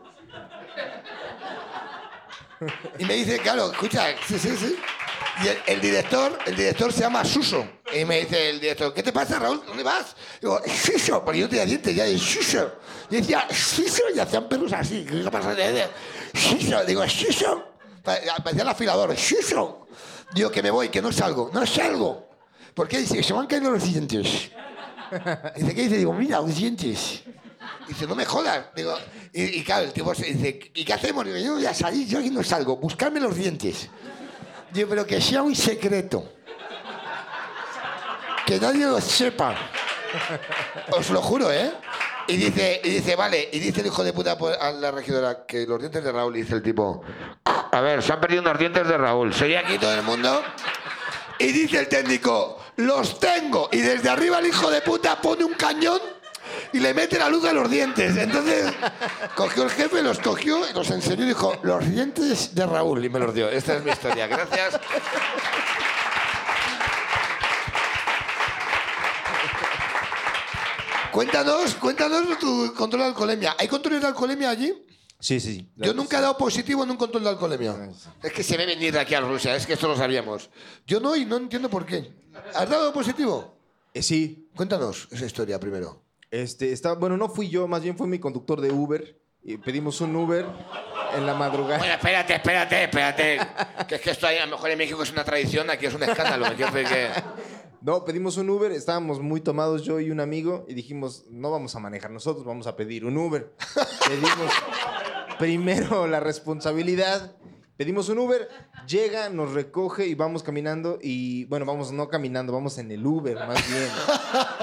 Y me dice, claro, escucha, sí, sí, sí. Y el, director, el director se llama Suso. Y me dice el director, ¿qué te pasa, Raúl? ¿Dónde vas? Digo, Suso, porque yo tenía dientes ya de Suso. Y decía, Suso, y hacían perros así. ¿Qué pasa? Suso, digo, Suso. Pa- Parecía el afilador, Suso. Digo, que me voy, que no salgo. No salgo. ¿Por qué? Dice, se me han caído los dientes. Dice, ¿qué dice? Digo, mira, los dientes. Dice, no me jodas. Digo, y, y claro, el tipo se dice, ¿y qué hacemos? Digo, yo voy a salir, yo aquí no salgo, buscarme los dientes. Digo, pero que sea un secreto. Que nadie lo sepa. Os lo juro, ¿eh? Y dice, y dice, vale, y dice el hijo de puta a la regidora que los dientes de Raúl, dice el tipo, a ver, se han perdido unos dientes de Raúl. ¿Sería aquí todo el mundo? Y dice el técnico, los tengo. Y desde arriba el hijo de puta pone un cañón y le mete la luz a los dientes. Entonces cogió el jefe, los cogió, y los enseñó y dijo, los dientes de Raúl. Y me los dio. Esta es mi historia. Gracias. Cuéntanos, cuéntanos tu control de alcoholemia. ¿Hay control de alcoholemia allí? Sí, sí, sí. Yo nunca he dado positivo en un control de alcoholemia. Es que se ve venir de aquí a Rusia, es que esto lo sabíamos. Yo no y no entiendo por qué. ¿Has dado positivo? Eh, sí. Cuéntanos esa historia primero. Este, está, bueno, no fui yo, más bien fue mi conductor de Uber. Y pedimos un Uber en la madrugada. Bueno, espérate, espérate, espérate. Que es que esto ahí, a lo mejor en México es una tradición, aquí es un escándalo. Que... No, pedimos un Uber, estábamos muy tomados yo y un amigo y dijimos, no vamos a manejar nosotros, vamos a pedir un Uber. Pedimos primero la responsabilidad, pedimos un Uber, llega, nos recoge y vamos caminando y, bueno, vamos no caminando, vamos en el Uber más bien,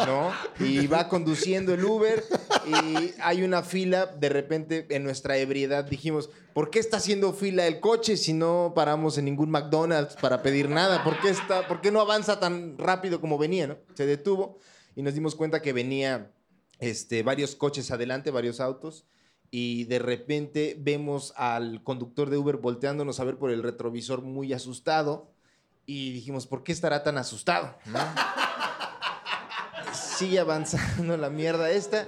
¿no? Y va conduciendo el Uber y hay una fila, de repente en nuestra ebriedad dijimos, ¿por qué está haciendo fila el coche si no paramos en ningún McDonald's para pedir nada? ¿Por qué, está, por qué no avanza tan rápido como venía? ¿no? Se detuvo y nos dimos cuenta que venía este, varios coches adelante, varios autos. Y de repente vemos al conductor de Uber volteándonos a ver por el retrovisor muy asustado. Y dijimos, ¿por qué estará tan asustado? ¿no? Sigue avanzando la mierda esta.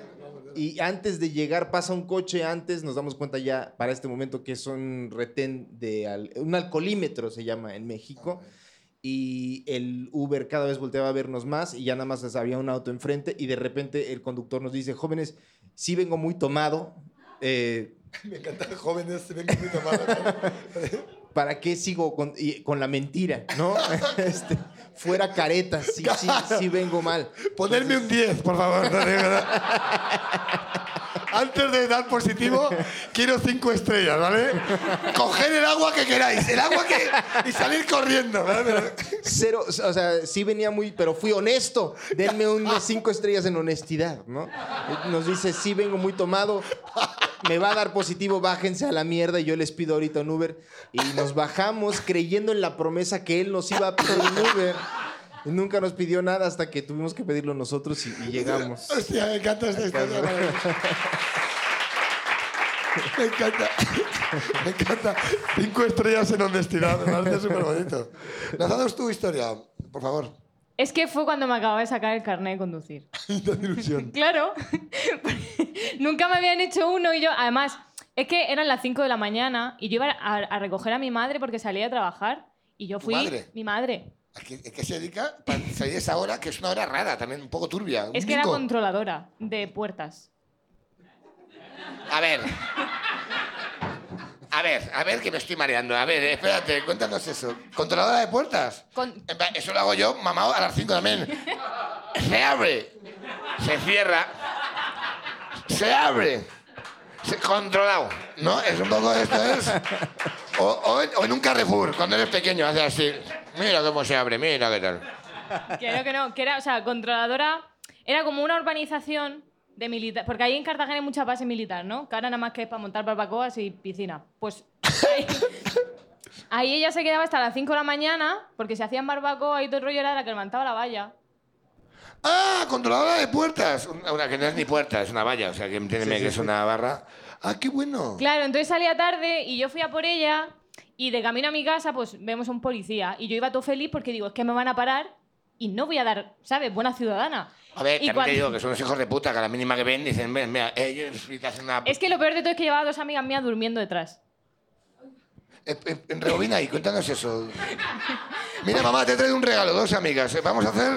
Y antes de llegar, pasa un coche antes, nos damos cuenta ya para este momento que es un retén de... al- un alcoholímetro se llama en México. Y el Uber cada vez volteaba a vernos más y ya nada más había un auto enfrente y de repente el conductor nos dice, jóvenes, sí vengo muy tomado. Eh, Me encanta jóvenes, se ven muy. ¿Para qué sigo con, y- con la mentira? ¿No? Este, fuera careta, sí, sí, sí vengo mal. Ponerme un 10, por favor. Antes de dar positivo, quiero cinco estrellas, ¿vale? Coger el agua que queráis, el agua que... y salir corriendo, ¿vale? Cero, o sea, sí venía muy, pero fui honesto. Denme unas cinco estrellas en honestidad, ¿no? Nos dice, sí vengo muy tomado, me va a dar positivo, bájense a la mierda y yo les pido ahorita un Uber. Y nos bajamos creyendo en la promesa que él nos iba a pedir un Uber. Y nunca nos pidió nada hasta que tuvimos que pedirlo nosotros y, y llegamos. Hostia, me encanta esta historia. Me encanta. Me encanta. Cinco estrellas en honestidad. Me parece súper bonito. Lanzados tu historia, por favor. Es que fue cuando me acababa de sacar el carnet de conducir. Tanta ilusión. Claro. Nunca me habían hecho uno y yo, además, es que eran las 5 de la mañana y yo iba a, a recoger a mi madre porque salía a trabajar y yo ¿Tu fui madre? mi madre. ¿A qué, a qué se dedica? Para salir esa hora, que es una hora rara, también un poco turbia. un Es que era bingo. A ver, a ver que me estoy mareando. A ver, espérate, cuéntanos eso. ¿Controladora de puertas? Con- Eso lo hago yo, mamá, a las 5 también. Se abre. Se cierra. Se abre. Se- controlado. ¿No? Es un poco esto es. O, o en, o en un Carrefour, cuando eres pequeño, hace así. Mira cómo se abre, mira qué tal. Que no, que no, que era, o sea, controladora era como una urbanización de militar, porque ahí en Cartagena hay mucha base militar, ¿no? Que ahora nada más que es para montar barbacoas y piscina. Pues ahí, ahí ella se quedaba hasta las 5 de la mañana, porque se hacían barbacoa y todo el rollo era la que levantaba la valla. ¡Ah! Controladora de puertas. Una, una que no es ni puerta, es una valla, o sea, que entiéndeme que es una barra. ¡Ah, qué bueno! Claro, entonces salía tarde y yo fui a por ella y de camino a mi casa pues vemos a un policía y yo iba todo feliz porque digo, es que me van a parar y no voy a dar, ¿sabes? Buena ciudadana. A ver, Y también cuando- te digo que son los hijos de puta que a la mínima que ven dicen, ven, mira, ellos te hacen una... Es que lo peor de todo es que llevaba dos amigas mías durmiendo detrás. Eh, eh, En rebobina y cuéntanos eso. Mira, mamá, te he traído un regalo, dos amigas. Eh, Vamos a hacer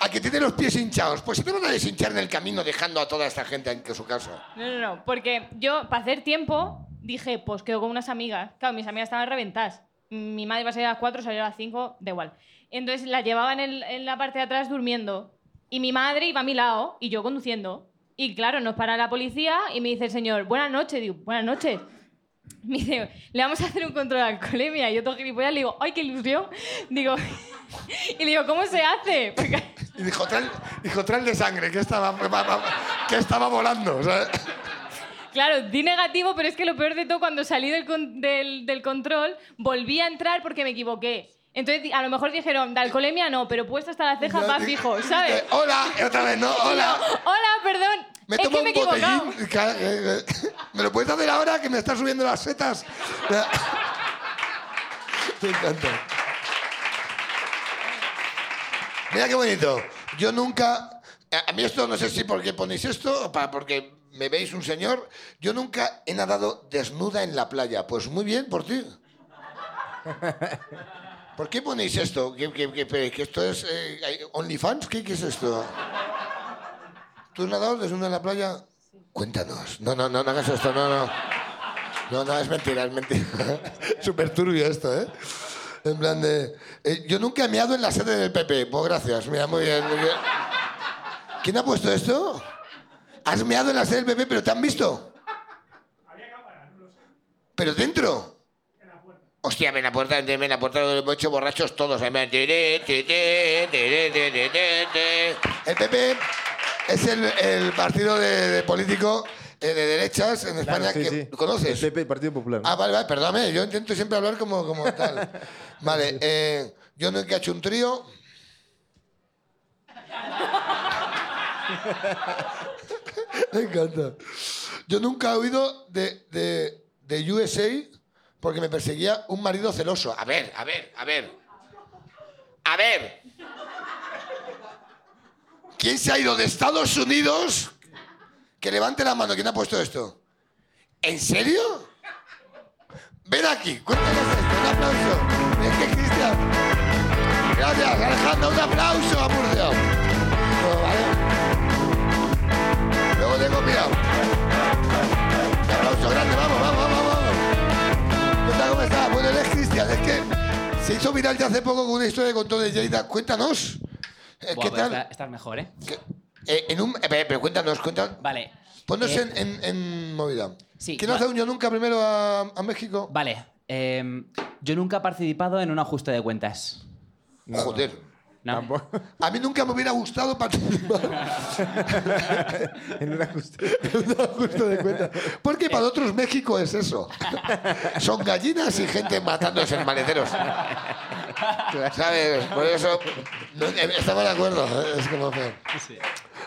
a que tiene los pies hinchados. Pues se te van a deshinchar en el camino dejando a toda esta gente en su casa. No, no, no, porque yo, para hacer tiempo, dije, pues quedo con unas amigas. Claro, mis amigas estaban reventadas. Mi madre iba a salir a las 4, salió a las 5, da igual. Entonces la llevaba en, el- en la parte de atrás durmiendo. Y mi madre iba a mi lado y yo conduciendo. Y claro, nos para la policía y me dice el señor, buenas noches. Digo, buenas noches. Me dice, le vamos a hacer un control de alcoholemia. Y yo todo gilipollas le digo, ¡ay, qué ilusión! Digo, y le digo, ¿cómo se hace? Porque- Y dijo, trae, dijo, trae de sangre, que estaba, que estaba volando. sea. Claro, di negativo, pero es que lo peor de todo, cuando salí del, con- del, del control, volví a entrar porque me equivoqué. Entonces, a lo mejor dijeron, de alcoholemia no, pero puesto hasta la ceja va fijo, ¿sabes? Hola, y otra vez, ¿no? Hola. Hola, perdón. Me es tomo que me he un equivocado. botellín. Ca- eh, eh, ¿Me lo puedes hacer ahora que me estás subiendo las setas? Me encanta. Mira qué bonito. Yo nunca. A a mí esto no sé si porque ponéis esto o para porque me veis un señor. Yo nunca he nadado desnuda en la playa. Pues muy bien por ti. ¿Por qué ponéis esto? ¿Que, que- que- que esto es eh, OnlyFans? ¿Qué, ¿Qué es esto? ¿Tú has nadado desnuda en la playa? Cuéntanos. No, no, no, no hagas esto, no, no. No, no, es mentira, es mentira. Súper turbio esto, ¿eh? En plan de... eh, yo nunca he meado en la sede del PP. Pues gracias, mira, muy bien, muy bien. ¿Quién ha puesto esto? ¿Has meado en la sede del PP, pero te han visto? ¿Pero dentro? Hostia, ven la puerta, ven la puerta, lo hemos hecho borrachos todos. El PP es el, el partido de, de político eh, de derechas en España sí, que sí. conoces. El PP, Partido Popular. Ah, vale, vale, perdóname, yo intento siempre hablar como, como tal. Vale, eh, yo nunca he hecho un trío. Me encanta. Yo nunca he oído de, de, de USA porque me perseguía un marido celoso. A ver, a ver, a ver. A ver. ¿Quién se ha ido de Estados Unidos? Que levante la mano. ¿Quién ha puesto esto? ¿En serio? Ven aquí, cuéntanos esto. Un aplauso. Es que Cristian. Gracias, Alejandro. Un aplauso a Murcia. Bueno, vale. Un aplauso grande. Vamos, vamos, vamos, vamos. ¿Qué tal? ¿Cómo estás? Bueno, él es Cristian. Es que se hizo viral ya hace poco con una historia que contó de Lleida. Cuéntanos. Eh, Buah, ¿Qué tal? está- Estás mejor, ¿eh? ¿Qué- eh, en un, eh, pero cuéntanos, cuéntanos. Vale. Ponnos Eh, en, en, en movida. Sí, ¿Quién va- hace un yo nunca primero a, a México? Vale. em, yo nunca he participado en un ajuste de cuentas. Joder. ¿No? A mí nunca me hubiera gustado participar en un ajuste. en un ajuste de cuentas. Porque para otros México es eso. Son gallinas y gente matándose en maleteros. ¿Sabes? Por eso no- eh, estamos de acuerdo. ¿eh? Es como feo.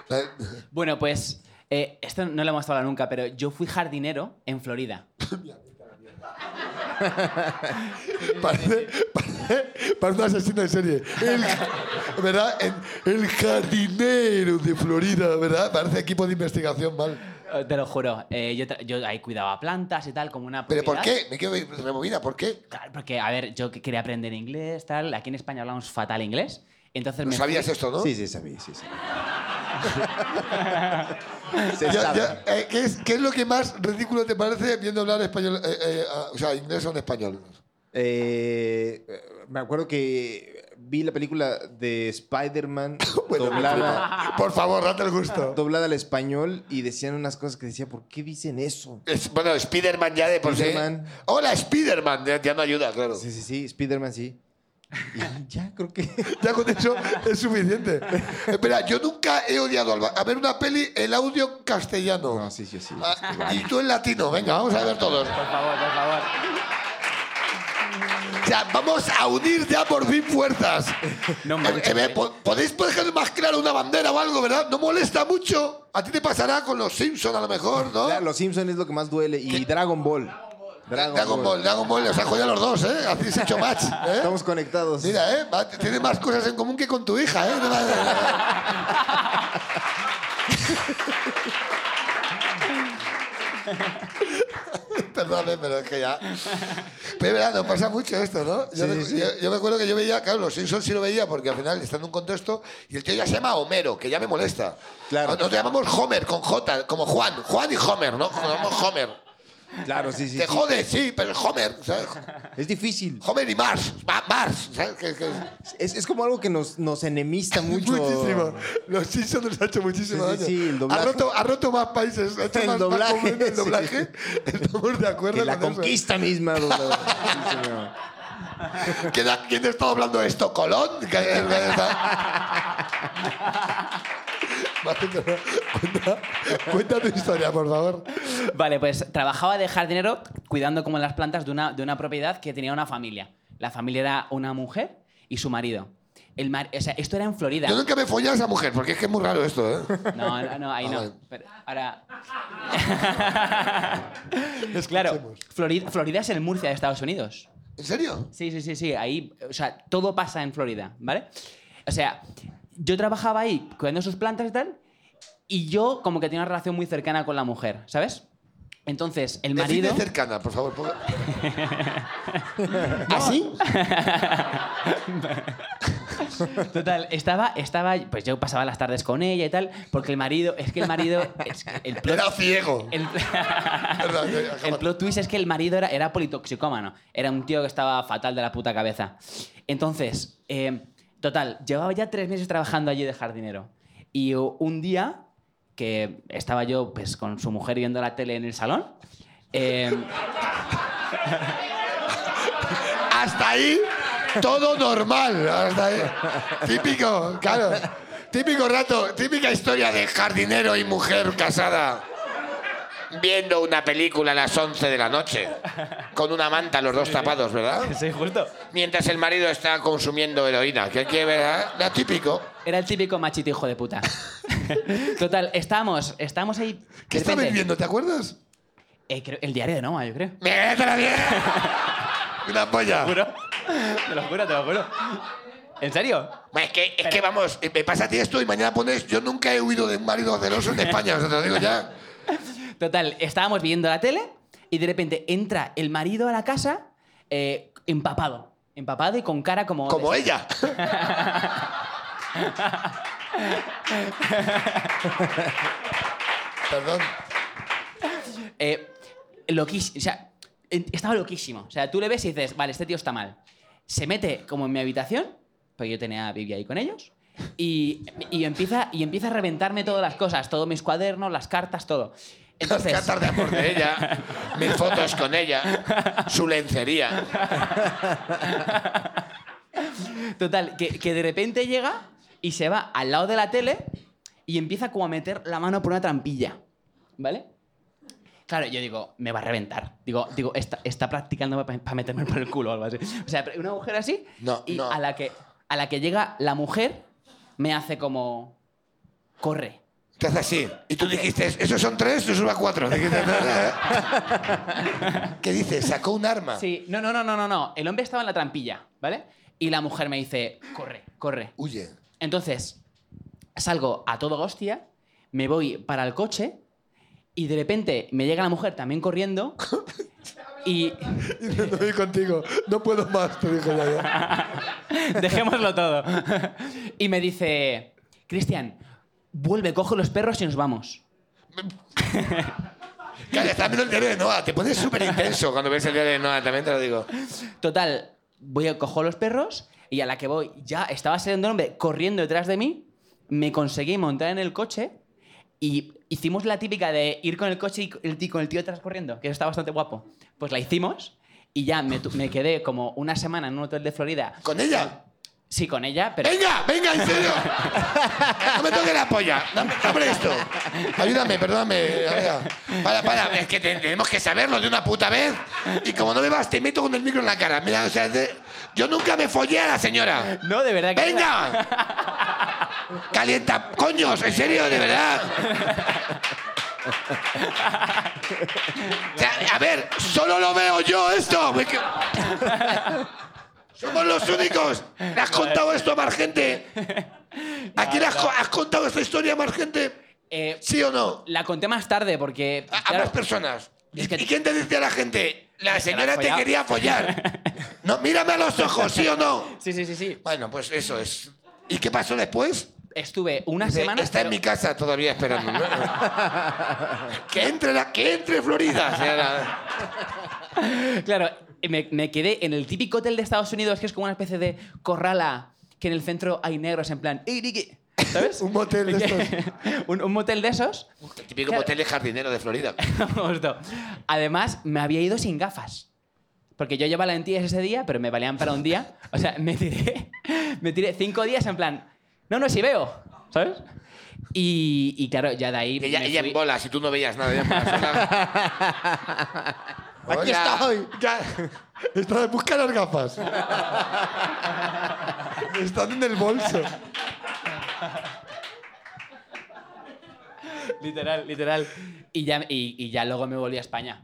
Eh, Bueno, pues eh, esto no lo hemos hablado nunca, pero yo fui jardinero en Florida. Parece, parece, parece un asesino en serie. El, ¿Verdad? El, el jardinero de Florida, ¿verdad? Parece equipo de investigación mal. Eh, Te lo juro. eh, yo, yo ahí cuidaba plantas y tal, como una ¿Pero por qué? Me quedo removida. ¿Por qué? Claro, porque, a ver, yo que quería aprender inglés, tal. Aquí en España hablamos fatal inglés. Entonces ¿No me sabías fui- esto, no? Sí, sí, sabía, sí, sí. Se Ya- sabe. ya, eh, ¿qué, es, qué es lo que más ridículo te parece viendo hablar español, eh, eh, o sea, inglés o en español? Eh, me acuerdo que vi la película de Spider-Man Bueno, doblada, Por favor, date el gusto. doblada al español y decían unas cosas que decía, ¿por qué dicen eso? Es- bueno, Spider-Man ya de por sí. Spider-Man. Hola, Spider-Man. Ya, ya no ayuda, claro. Sí, sí, sí, Spider-Man sí. Y ya, creo que... Ya con eso es suficiente. Espera, yo nunca he odiado al a ver una peli el audio castellano. No, sí, sí, sí. Ah, y tú en latino. Venga, vamos a ver todos. Por favor, por favor. O sea, vamos a unir ya por fin fuerzas. No Eh, manches, eh, eh. po- ¿Podéis, por ejemplo, más claro una bandera o algo, verdad? ¿No molesta mucho? A ti te pasará con los Simpsons, a lo mejor, ¿no? Claro, los Simpsons es lo que más duele. Y Dragon Ball. Dragon, Dragon Ball, Dragon Ball, os ha jodido a los dos, ¿eh? Hacéis hecho match, ¿eh? Estamos conectados. Mira, ¿eh? Va, Tiene más cosas en común que con tu hija, ¿eh? Perdón, ¿eh? pero es que ya... Pero verdad, nos pasa mucho esto, ¿no? Yo, Sí, me, sí. yo- yo me acuerdo que yo veía, claro, los Simpsons sí lo veía porque al final está en un contexto y el tío ya se llama Homero, que ya me molesta. Claro. Nosotros llamamos Homer con J, como Juan. Juan y Homer, ¿no? Nos llamamos Homer. Claro, sí, sí. Te sí. jode, sí, pero Homer, ¿sabes? Es difícil. Homer y Mars, Ma- Mars, ¿sabes? Que- que- Es, es como algo que nos, nos enemista mucho. Muchísimo. Los Simpsons nos ha hecho muchísimo Sí, sí, daño. sí, el ha, doblaje. roto, ha roto más países. Ha hecho El más, más doblaje, el sí. doblaje. Estamos de acuerdo Que la con eso. conquista misma. Sí, señor. ¿Quién, ha- quién está hablando esto? ¿Colón? Vale, pero cuenta, cuenta tu historia, por favor. Vale, pues trabajaba de jardinero cuidando como las plantas de una, de una propiedad que tenía una familia. La familia era una mujer y su marido. El mar- o sea, esto era en Florida. Yo nunca me follé a esa mujer, porque es que es muy raro esto, ¿eh? No, no, no, ahí Ah, no. vale. Pero ahora. claro, Florida, Florida es el Murcia de Estados Unidos. ¿En serio? Sí, sí, sí, sí. Ahí, o sea, todo pasa en Florida, ¿vale? O sea, yo trabajaba ahí cuidando sus plantas y tal, y yo como que tenía una relación muy cercana con la mujer, ¿sabes? Entonces, el Define marido. cercana, por favor. ¿Así? Total, estaba, estaba, pues yo pasaba las tardes con ella y tal, porque el marido, es que el marido, es que el plot, Era ciego. el, ya, el plot twist es que el marido era, era politoxicómano, era un tío que estaba fatal de la puta cabeza. Entonces, eh, total, llevaba ya tres meses trabajando allí de jardinero y un día que estaba yo pues con su mujer viendo la tele en el salón. eh, Hasta ahí, todo normal. Típico, claro. Típico rato, típica historia de jardinero y mujer casada viendo una película a las 11 de la noche. Con una manta, los dos tapados, ¿verdad? sí, justo. Mientras el marido está consumiendo heroína. Que que ¿verdad? Era típico. Era el típico machito hijo de puta. Total, estábamos, estábamos ahí. ¿Qué repente- viendo? ¿Te acuerdas? Eh, creo- el diario de Noma, yo creo. ¡Métela bien! Una polla. Te lo juro, te lo juro. ¿En serio? Es que, es que vamos, me pasa a ti esto y mañana pones. Yo nunca he huido de un marido celoso en España, o sea, te lo digo ya. Total, estábamos viendo la tele y de repente entra el marido a la casa eh, empapado. Empapado y con cara como... Como ella. Perdón. Eh, loquísimo. O sea, estaba loquísimo. O sea, tú le ves y dices, vale, este tío está mal. Se mete como en mi habitación, porque yo tenía vivía ahí con ellos, y, y empieza, y empieza a reventarme todas las cosas, todos mis cuadernos, las cartas, todo. Entonces, Las cartas de amor de ella, mis fotos con ella, su lencería. Total, que, que de repente llega y se va al lado de la tele y empieza como a meter la mano por una trampilla. ¿Vale? Claro, yo digo, me va a reventar. Digo, digo está, está practicando para meterme por el culo o algo así. O sea, una mujer así. No, y no. A, la que, a la que llega la mujer, me hace como. Corre. Te hace así. Y tú dijiste, esos son tres, tú suba cuatro. Dijiste, ¿Qué dices? Sacó un arma. Sí, no, no, no, no, no, no. El hombre estaba en la trampilla, ¿vale? Y la mujer me dice, corre, corre. Huye. Entonces, salgo a todo hostia, me voy para el coche y de repente me llega la mujer también corriendo y No voy contigo. No puedo más, te dijo ya. dejémoslo todo. Y me dice, Cristian, vuelve, coge los perros y nos vamos. Claro, estás viendo el diario de Noah. Te pones súper intenso cuando ves el diario de Noah, también te lo digo. Total, voy a cojo los perros y a la que voy, ya estaba saliendo un hombre corriendo detrás de mí, me conseguí montar en el coche y hicimos la típica de ir con el coche y el tío, con el tío detrás corriendo, que está bastante guapo. Pues la hicimos y ya me quedé como una semana en un hotel de Florida. ¿Con ella? Sí, con ella, pero... ¡Venga, venga, en serio! No me toques la polla. Dame, dame esto. Ayúdame, perdóname. amiga. Para, para, es que te- tenemos que saberlo de una puta vez. Y como no me vas, te meto con el micro en la cara. Mira, o sea, de- yo nunca me follé a la señora. No, de verdad que... ¡Venga! ¡Calienta! ¡Coños! ¿En serio? ¿De verdad? O sea, a ver, solo lo veo yo esto. Que- Somos los únicos. ¿Le has contado esto a más gente? ¿A quién has, co- has contado esta historia a más gente? Eh, ¿Sí o no? La conté más tarde porque... A, a claro, más personas. ¿Y, Es que- y quién te dice a la gente? La has señora te follado. quería follar. No, mírame a los ojos, ¿sí o no? Sí, sí, sí, sí. Bueno, pues eso es. ¿Y qué pasó después? Estuve una Dice, semana... Está en pero- mi casa todavía esperando. que entre la, que entre Florida. señora. Claro, me, me quedé en el típico hotel de Estados Unidos, que es como una especie de corrala, que en el centro hay negros en plan... ¿Sabes? Un motel de estos. un, un motel de esos. El típico Claro. motel de jardinero de Florida. Justo. Además, me había ido sin gafas. Porque yo llevaba lentillas ese día, pero me valían para un día. O sea, me tiré, me tiré cinco días en plan, no, no, si veo, ¿sabes? Y, y claro, ya de ahí... Ella, me ella fui- en bolas y tú no veías nada. Aquí Hola. estoy. Ya. Está, busca las gafas. Están en el bolso. Literal, literal. Y ya, y, y ya luego me volví a España.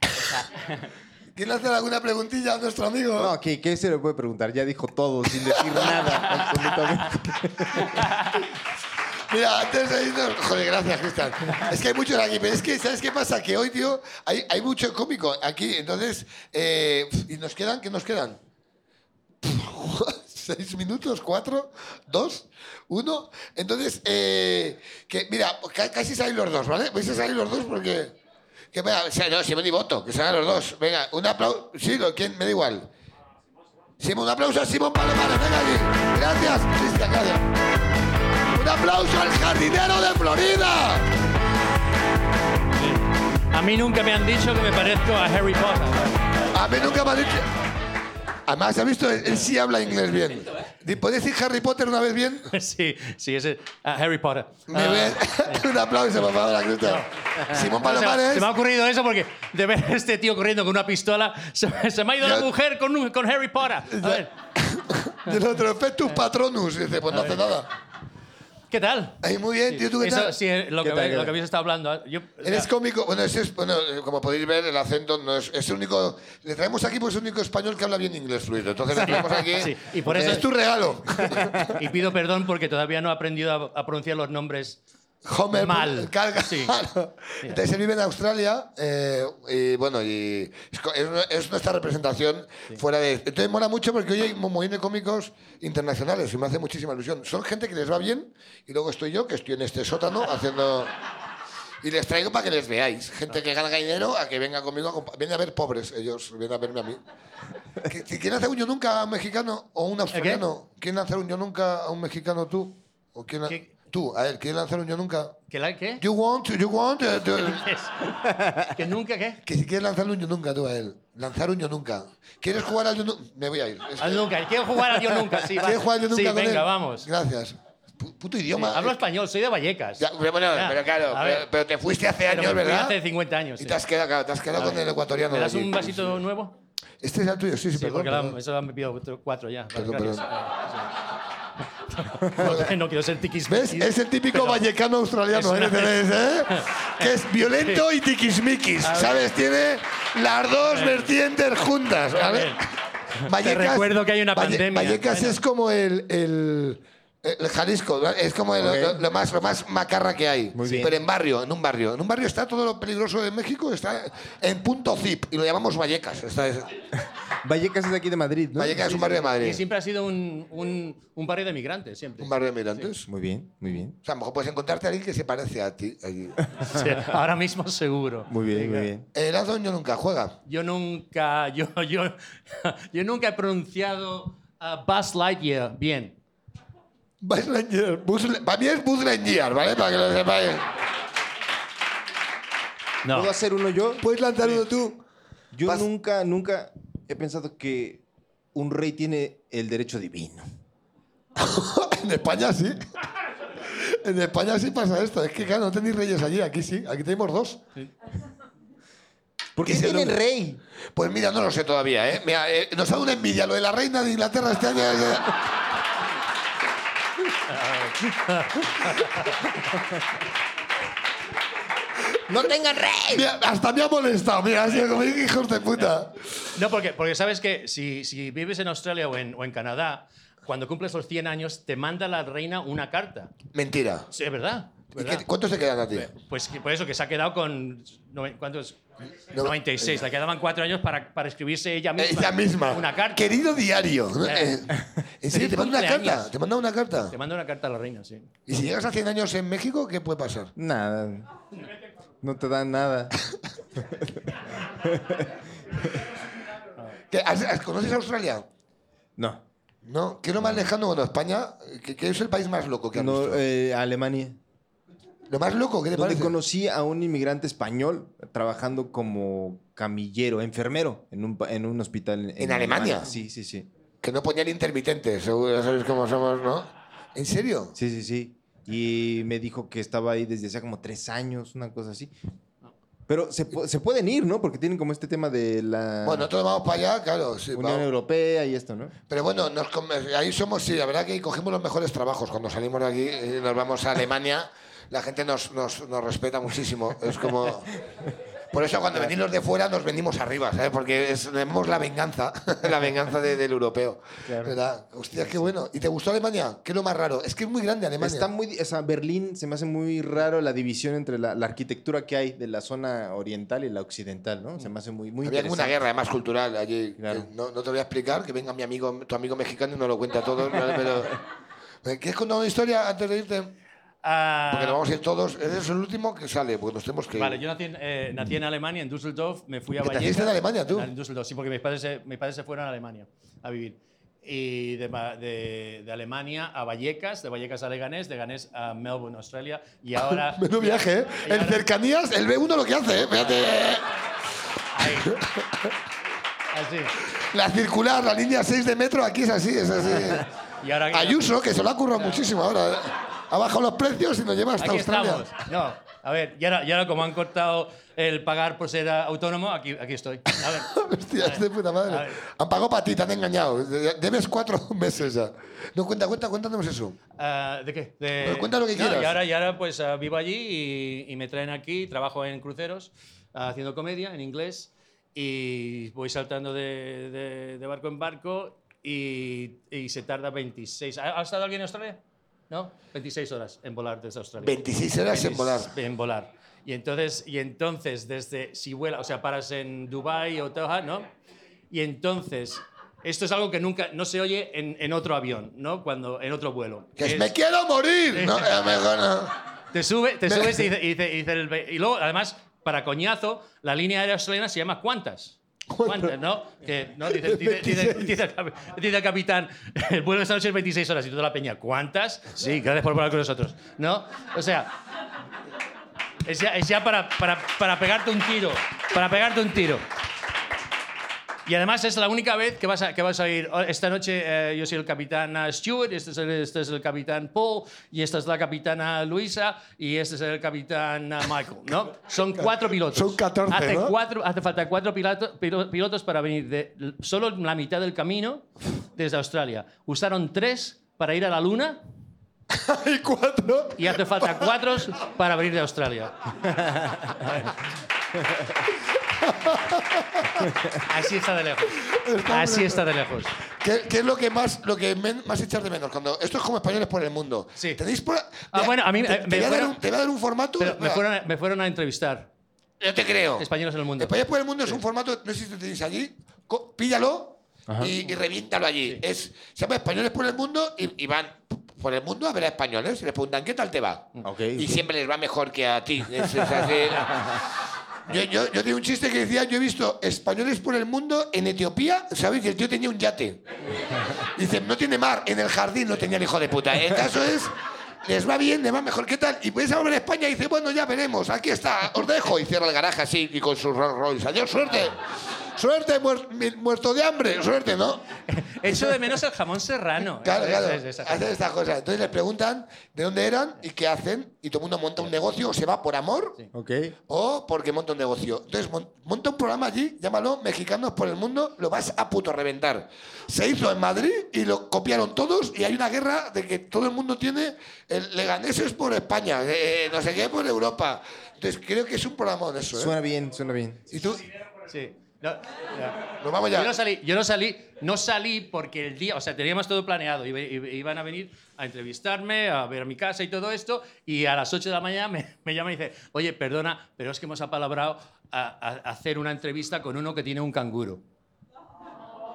¿Quiere hacer alguna preguntilla a nuestro amigo? No, ¿qué, ¿qué se le puede preguntar? Ya dijo todo sin decir nada, absolutamente. Mira, antes de irnos... Joder, gracias, Cristian. Es que hay muchos aquí, pero es que, ¿sabes qué pasa? Que hoy, tío, hay, hay mucho cómico aquí. Entonces, eh, ¿y nos quedan? ¿Qué nos quedan? ¿Seis minutos? ¿Cuatro? ¿Dos? ¿Uno? Entonces, eh, que mira, ca- casi salen los dos, ¿vale? ¿Vais a salir los dos? Porque... Que venga, no, Simón y Voto, que salgan los dos. Venga, un aplauso. Sí, ¿quién? Me da igual. Simón, un aplauso a Simón Palomares, venga aquí. Gracias, Cristian, gracias. Aplauso al jardinero de Florida. A mí nunca me han dicho que me parezco a Harry Potter. A mí nunca me ha dicho. Además, ¿has visto? Él, sí habla inglés bien. ¿Puedes decir Harry Potter una vez bien? Sí, sí, ese a Harry Potter. Me Ah, ve- un aplauso, por favor, a Cristian. Simón no, se, Palomares. se me ha ocurrido eso porque de ver a este tío corriendo con una pistola, se, se me ha ido la mujer con, con Harry Potter. A ver, Y el otro, Efectus Patronus. Dice, pues no hace nada. ¿Qué tal? Ahí, muy bien, tío, ¿tú qué Eso tal? sí, es lo ¿Qué que, tal, qué lo tal? que habéis estado hablando. Yo, o sea, Eres cómico, bueno, ese es, bueno, eh, como podéis ver, el acento no es, es el único. Le traemos aquí porque es el único español que habla bien inglés fluido. Entonces le traemos aquí. Sí, y por eso- es tu regalo. y pido perdón porque todavía no he aprendido a, a pronunciar los nombres Homer mal. Carga. Sí. Entonces él vive en Australia eh, y bueno, y es, es nu- es nuestra representación fuera de. Entonces mola mucho porque hoy hay un montón de cómicos internacionales y me hace muchísima ilusión. Son gente que les va bien y luego estoy yo que estoy en este sótano haciendo. Y les traigo para que les veáis. Gente que gana dinero a que venga conmigo. A vienen a ver pobres ellos, vienen a verme a mí. ¿Qui- qui- ¿Quién hace un yo nunca a un mexicano o un australiano? ¿Quién hace un yo nunca a un mexicano tú? ¿O quién ha- ¿Qué? Tú, a él, ¿quién lanzar un yo nunca? ¿Que, la, ¿Qué? You want, you want, ¿Que nunca qué? que si quieres lanzar un yo nunca tú a él. Lanzar un yo nunca. ¿Quieres jugar al yo nunca? Me voy a ir. Es que- Al nunca. Quiero jugar al yo nunca, sí. va. ¿Quieres jugar al yo nunca Sí, con venga, él? vamos. Gracias. Pu- Puto idioma. Hablo eh. español, soy de Vallecas. Ya, pero bueno, Ya. pero claro, A ver. pero, pero te fuiste hace Pero años, me fui ¿verdad? Hace 50 años. Y sí. te has quedado, claro, te has quedado con el ecuatoriano. ¿Me das un vasito nuevo? Este es el tuyo, sí, sí, Sí, perdón. porque la- perdón. eso me pido otro- cuatro ya. Vale, Perdón, gracias. No, no quiero ser tiquis ¿Ves? Es el típico vallecano australiano, Es ¿eh? una- ¿Tenéis, eh? Que es violento y tiquismiquis, ¿sabes? Tiene las dos vertientes juntas, ¿vale? Te recuerdo que hay una Valle- pandemia. Vallecas Bueno. es como el, el, El Jalisco, es como lo- Ok. lo, lo más, lo más macarra que hay. Muy bien. Pero en barrio, en un barrio. En un barrio está todo lo peligroso de México, está en punto zip y lo llamamos Vallecas. Está es- Vallecas es de aquí de Madrid, ¿no? Vallecas es un barrio de Y Madrid. siempre ha sido un, un, un barrio de migrantes, siempre. Un barrio de migrantes. Muy bien, muy bien. O sea, a lo mejor puedes encontrarte a alguien que se parece a ti. allí. Sí, ahora mismo seguro. Muy bien, muy bien. El Antonio nunca juega. Yo nunca, yo, yo, yo nunca he pronunciado uh, Buzz Lightyear bien. Buzz Lightyear. Buzz para mí es Buzz Lightyear, ¿vale? Para que lo sepáis. No. ¿Puedo hacer uno yo? ¿Puedes lanzar uno tú? Yo Vas- nunca, nunca he pensado que un rey tiene el derecho divino. en España sí. En España sí pasa esto. Es que, claro, no tenéis reyes allí. Aquí sí. Aquí tenemos dos. ¿Por qué Y se tienen lo- rey? Pues mira, no lo sé todavía, ¿eh? Mira, eh, nos ha dado una envidia lo de la reina de Inglaterra este año. eh. ¡No tengan rey! Mira, hasta me ha molestado. Mira, ha sido como hijos de puta. No, porque, porque sabes que si, si vives en Australia o en, o en Canadá, cuando cumples los 100 años, te manda la reina una carta. Mentira. Sí, es verdad. ¿Y ¿verdad? qué- ¿Cuántos se quedan a ti? Pues por eso que se ha quedado con. ¿Cuántos? No- 96. Le quedaban cuatro años para, para escribirse ella misma. Ella misma. Una carta. Querido diario. ¿no? Eh. ¿En serio? ¿Te manda una carta? ¿Te manda una carta? Te manda una carta a la reina, sí. ¿Y si llegas a 100 años en México, qué puede pasar? Nada. No te dan nada. ¿Qué, has- has- ¿Conoces Australia? No. No. ¿Qué es lo más lejano? Bueno, España, ¿qué, qué es el país más loco que has no visto? eh, Alemania. ¿Lo más loco? ¿Qué te Donde parece? conocí a un inmigrante español trabajando como camillero, enfermero, en un, pa- en un hospital. ¿En Alemania? Sí, sí, sí. Que no ponían intermitentes, seguro, ya sabes cómo somos, ¿no? ¿En serio? Sí, sí, sí. Y me dijo que estaba ahí desde hace como tres años, una cosa así. Pero se, se pueden ir, ¿no? Porque tienen como este tema de la Bueno, nosotros vamos para allá, claro. sí, Unión vamos. Europea y esto, ¿no? Pero bueno, nos ahí somos, sí, la verdad que cogemos los mejores trabajos. Cuando salimos de aquí y nos vamos a Alemania, la gente nos, nos, nos respeta muchísimo. Es como... Por eso cuando venimos de fuera nos venimos arriba, ¿sabes? Porque es, tenemos la venganza, la venganza de- del europeo. ¿Verdad? Hostia, qué bueno. ¿Y te gustó Alemania? ¿Qué es lo más raro? Es que es muy grande Alemania. Está muy, o sea, Berlín se me hace muy raro la división entre la, la arquitectura que hay de la zona oriental y la occidental, ¿no? Se me hace muy, muy Había como una interesante. guerra además cultural allí. Claro. No, no te voy a explicar, que venga mi amigo, tu amigo mexicano y nos lo cuenta todo. ¿vale? Pero, ¿Quieres contar una historia antes de irte? Ah, Porque nos vamos a ir todos. Eres el último que sale, porque nos tenemos que ir. Vale, yo nací en, eh, nací en Alemania, en Düsseldorf, me fui a ¿Que Vallecas. naciste en Alemania, tú? En Düsseldorf, sí, porque mis padres, se, mis padres se fueron a Alemania a vivir. Y de, de- de Alemania a Vallecas, de Vallecas a Leganés, de Leganés a Melbourne, Australia, y ahora... Menudo viaje, ¿eh? En ahora- cercanías, el B1 lo que hace, ¿eh? Fíjate. ahí. Así. La circular, la línea 6 de metro, aquí es así, es así. Y ahora Ayuso, que se lo ha currado muchísimo ahora. Ha bajado los precios y nos lleva hasta Aquí Australia. estamos. No, a ver, y ahora, y ahora como han cortado el pagar por ser autónomo, aquí, aquí estoy. A ver. Hostia, es de puta A madre. ver. Han pagado para ti, te han engañado. Debes cuatro meses ya. No, cuenta, cuenta, cuéntanos eso. Ah, ¿De qué? De... Pues cuenta lo que No, quieras. Y ahora, y ahora pues ah, vivo allí y, y me traen aquí, trabajo en cruceros, ah, haciendo comedia en inglés y voy saltando de, de- de barco en barco y, y se tarda 26. ¿Ha, ha estado alguien en Australia? ¿No? 26 horas en volar desde Australia. 26 horas en volar. En volar. Y entonces, y entonces desde, si vuela, o sea, paras en Dubai o Doha, ¿no? Y entonces, esto es algo que nunca, no se oye en, en otro avión, ¿no? Cuando, en otro vuelo. ¡Que Es- me quiero morir! No, no. te, sube, te subes y, dice, y dice- y dice el y luego, además, para coñazo, la línea aérea australiana se llama ¿Cuántas? ¿Cuántas, no? Que, ¿no? Dice, dice- dice- dice dice el capitán, el vuelo de esta noche es 26 horas y toda la peña, ¿cuántas? Sí, gracias por volar con nosotros, ¿no? O sea, es ya, es ya para, para, para pegarte un tiro, para pegarte un tiro. Y además es la única vez que vas a, que vas a ir. "Oh, Esta noche eh, yo soy el capitán ah, Stuart, este es, el, este es el capitán Paul, y esta es la capitana Luisa, y este es el capitán ah, Michael. ¿no? Son cuatro pilotos. Son 14, hace, ¿no? cuatro, hace falta cuatro piloto- pilo- pilotos para venir de solo la mitad del camino desde Australia. Usaron tres para ir a la Luna Hay cuatro. y hace falta cuatro para venir de Australia. Así está de lejos. Así está de lejos. ¿Qué, qué es lo que más lo que men- más echas de menos? Cuando esto es como españoles por el mundo. Sí. ¿Tenéis por- Ah, bueno, a mí, te, eh, te me voy a dar fueron- un, te voy a dar un formato. Pero me fueron, a- me fueron a entrevistar. Yo te creo. Españoles en el mundo. Españoles por el mundo es un formato, no sé si lo tenéis allí, píllalo y, y reviéntalo allí. Es, se llama Españoles por el mundo y, y van por el mundo a ver a españoles y les preguntan, ¿qué tal te va? Ok. Y siempre les va mejor que a ti. Es- es así. Yo, yo, yo tenía un chiste que decía, yo he visto españoles por el mundo en Etiopía, ¿sabes? Que el tío tenía un yate. Dice, no tiene mar, en el jardín no tenía el hijo de puta. El caso es, les va bien, les va mejor, ¿qué tal? Y puedes a volver a España y dice, bueno, ya veremos, aquí está, os dejo. Y cierra el garaje así y con sus Rolls Royce. Adiós, suerte. Suerte, muer- muerto de hambre, suerte, ¿no? Echo de menos el jamón serrano. Claro, Esa- claro. esa- esa- Hacen estas cosas. Entonces les preguntan de dónde eran y qué hacen. Y todo el mundo monta un negocio o se va por amor Ok. o porque monta un negocio. Entonces mon- monta un programa allí, llámalo Mexicanos por el Mundo, lo vas a puto reventar. Se hizo en Madrid y lo copiaron todos y hay una guerra de que todo el mundo tiene el Leganeses por España, eh, no sé qué por Europa. Entonces creo que es un programa de eso. ¿eh? Suena bien, suena bien. ¿Y tú? Sí. No. Nos vamos Yo ya. no salí, yo no salí, no salí porque el día, o sea, teníamos todo planeado, iba- iba- iban a venir a entrevistarme, a ver mi casa y todo esto, y a las 8 de la mañana me, me llama y dice, oye, perdona, pero es que hemos apalabrado a, a- a hacer una entrevista con uno que tiene un canguro.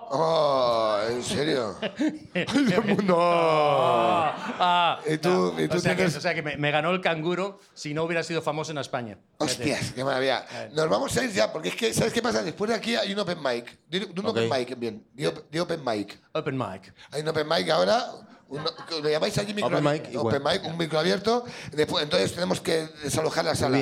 Oh, ¿en serio? el mundo. Ah, Y tú- no. y tú o, sea que, tienes- o sea que me, me ganó el canguro si no hubiera sido famoso en España. Hostias, qué maravilla. Nos vamos a ir ya, porque es que, ¿sabes qué pasa? Después de aquí hay un open mic. Di un open mic, bien. Di open mic. Open mic. Hay un open mic ahora. Un- ¿Lo llamáis allí micro Open mic. Open mic, un micro abierto. Después, entonces tenemos que desalojar la sala.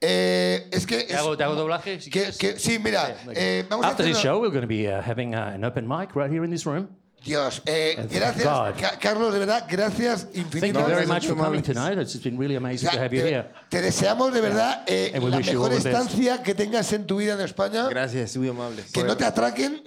Eh, es que. ¿Te hago, te hago doblaje? Si que- que- sí, mira. Sí, eh, vamos a After hacer this show, we're going to be uh, having uh, an open mic right here in this room. Dios, eh, Thank gracias. Ca- Carlos, de verdad, gracias Thank you infinitas. very gracias, much for coming tonight. It's been really O amazing sea, to have you te, here. te deseamos de verdad eh, la mejor estancia que tengas en tu vida en España. Gracias, muy amables. Que no te atraquen,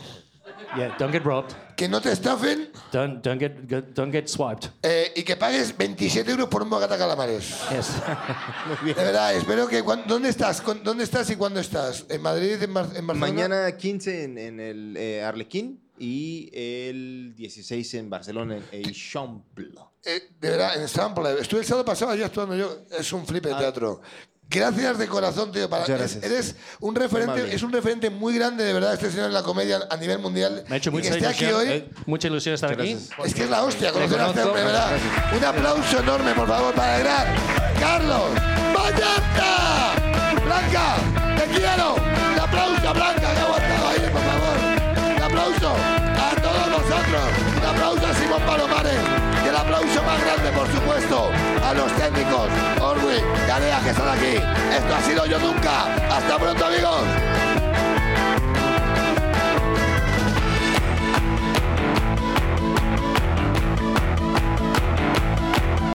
Yeah, don't get robbed. que no te estafen Don't don't get, get don't get swiped. eh, y que pagues 27 euros por un bocata calamares. Yes. De verdad, espero que... cuan- ¿Dónde estás? Con- ¿Dónde estás y cuándo estás? ¿En Madrid, en, Bar- en Barcelona? Mañana 15 en, en el eh, Arlequín y el 16 en Barcelona, en Eixample. Eh, de verdad, en Sample. Estuve el sábado pasado allí actuando yo. Es un flip de teatro. Gracias de corazón, tío. Para, Muchas es- gracias. eres un referente, es un referente muy grande, de verdad, este señor en la comedia a nivel mundial. Me ha hecho Y mucha que esté aquí hoy. eh, mucha ilusión estar aquí. Es que es la hostia, conocer a este hombre, ¿verdad? Un aplauso enorme, por favor, para el gran Carlos Vallarta. Blanca, te quiero. Un aplauso a Blanca, Un aplauso a Simón Palomares. Y el aplauso más grande, por supuesto, a los técnicos, Orwin y Alea, que están aquí. Esto ha sido Yo Nunca. Hasta pronto, amigos.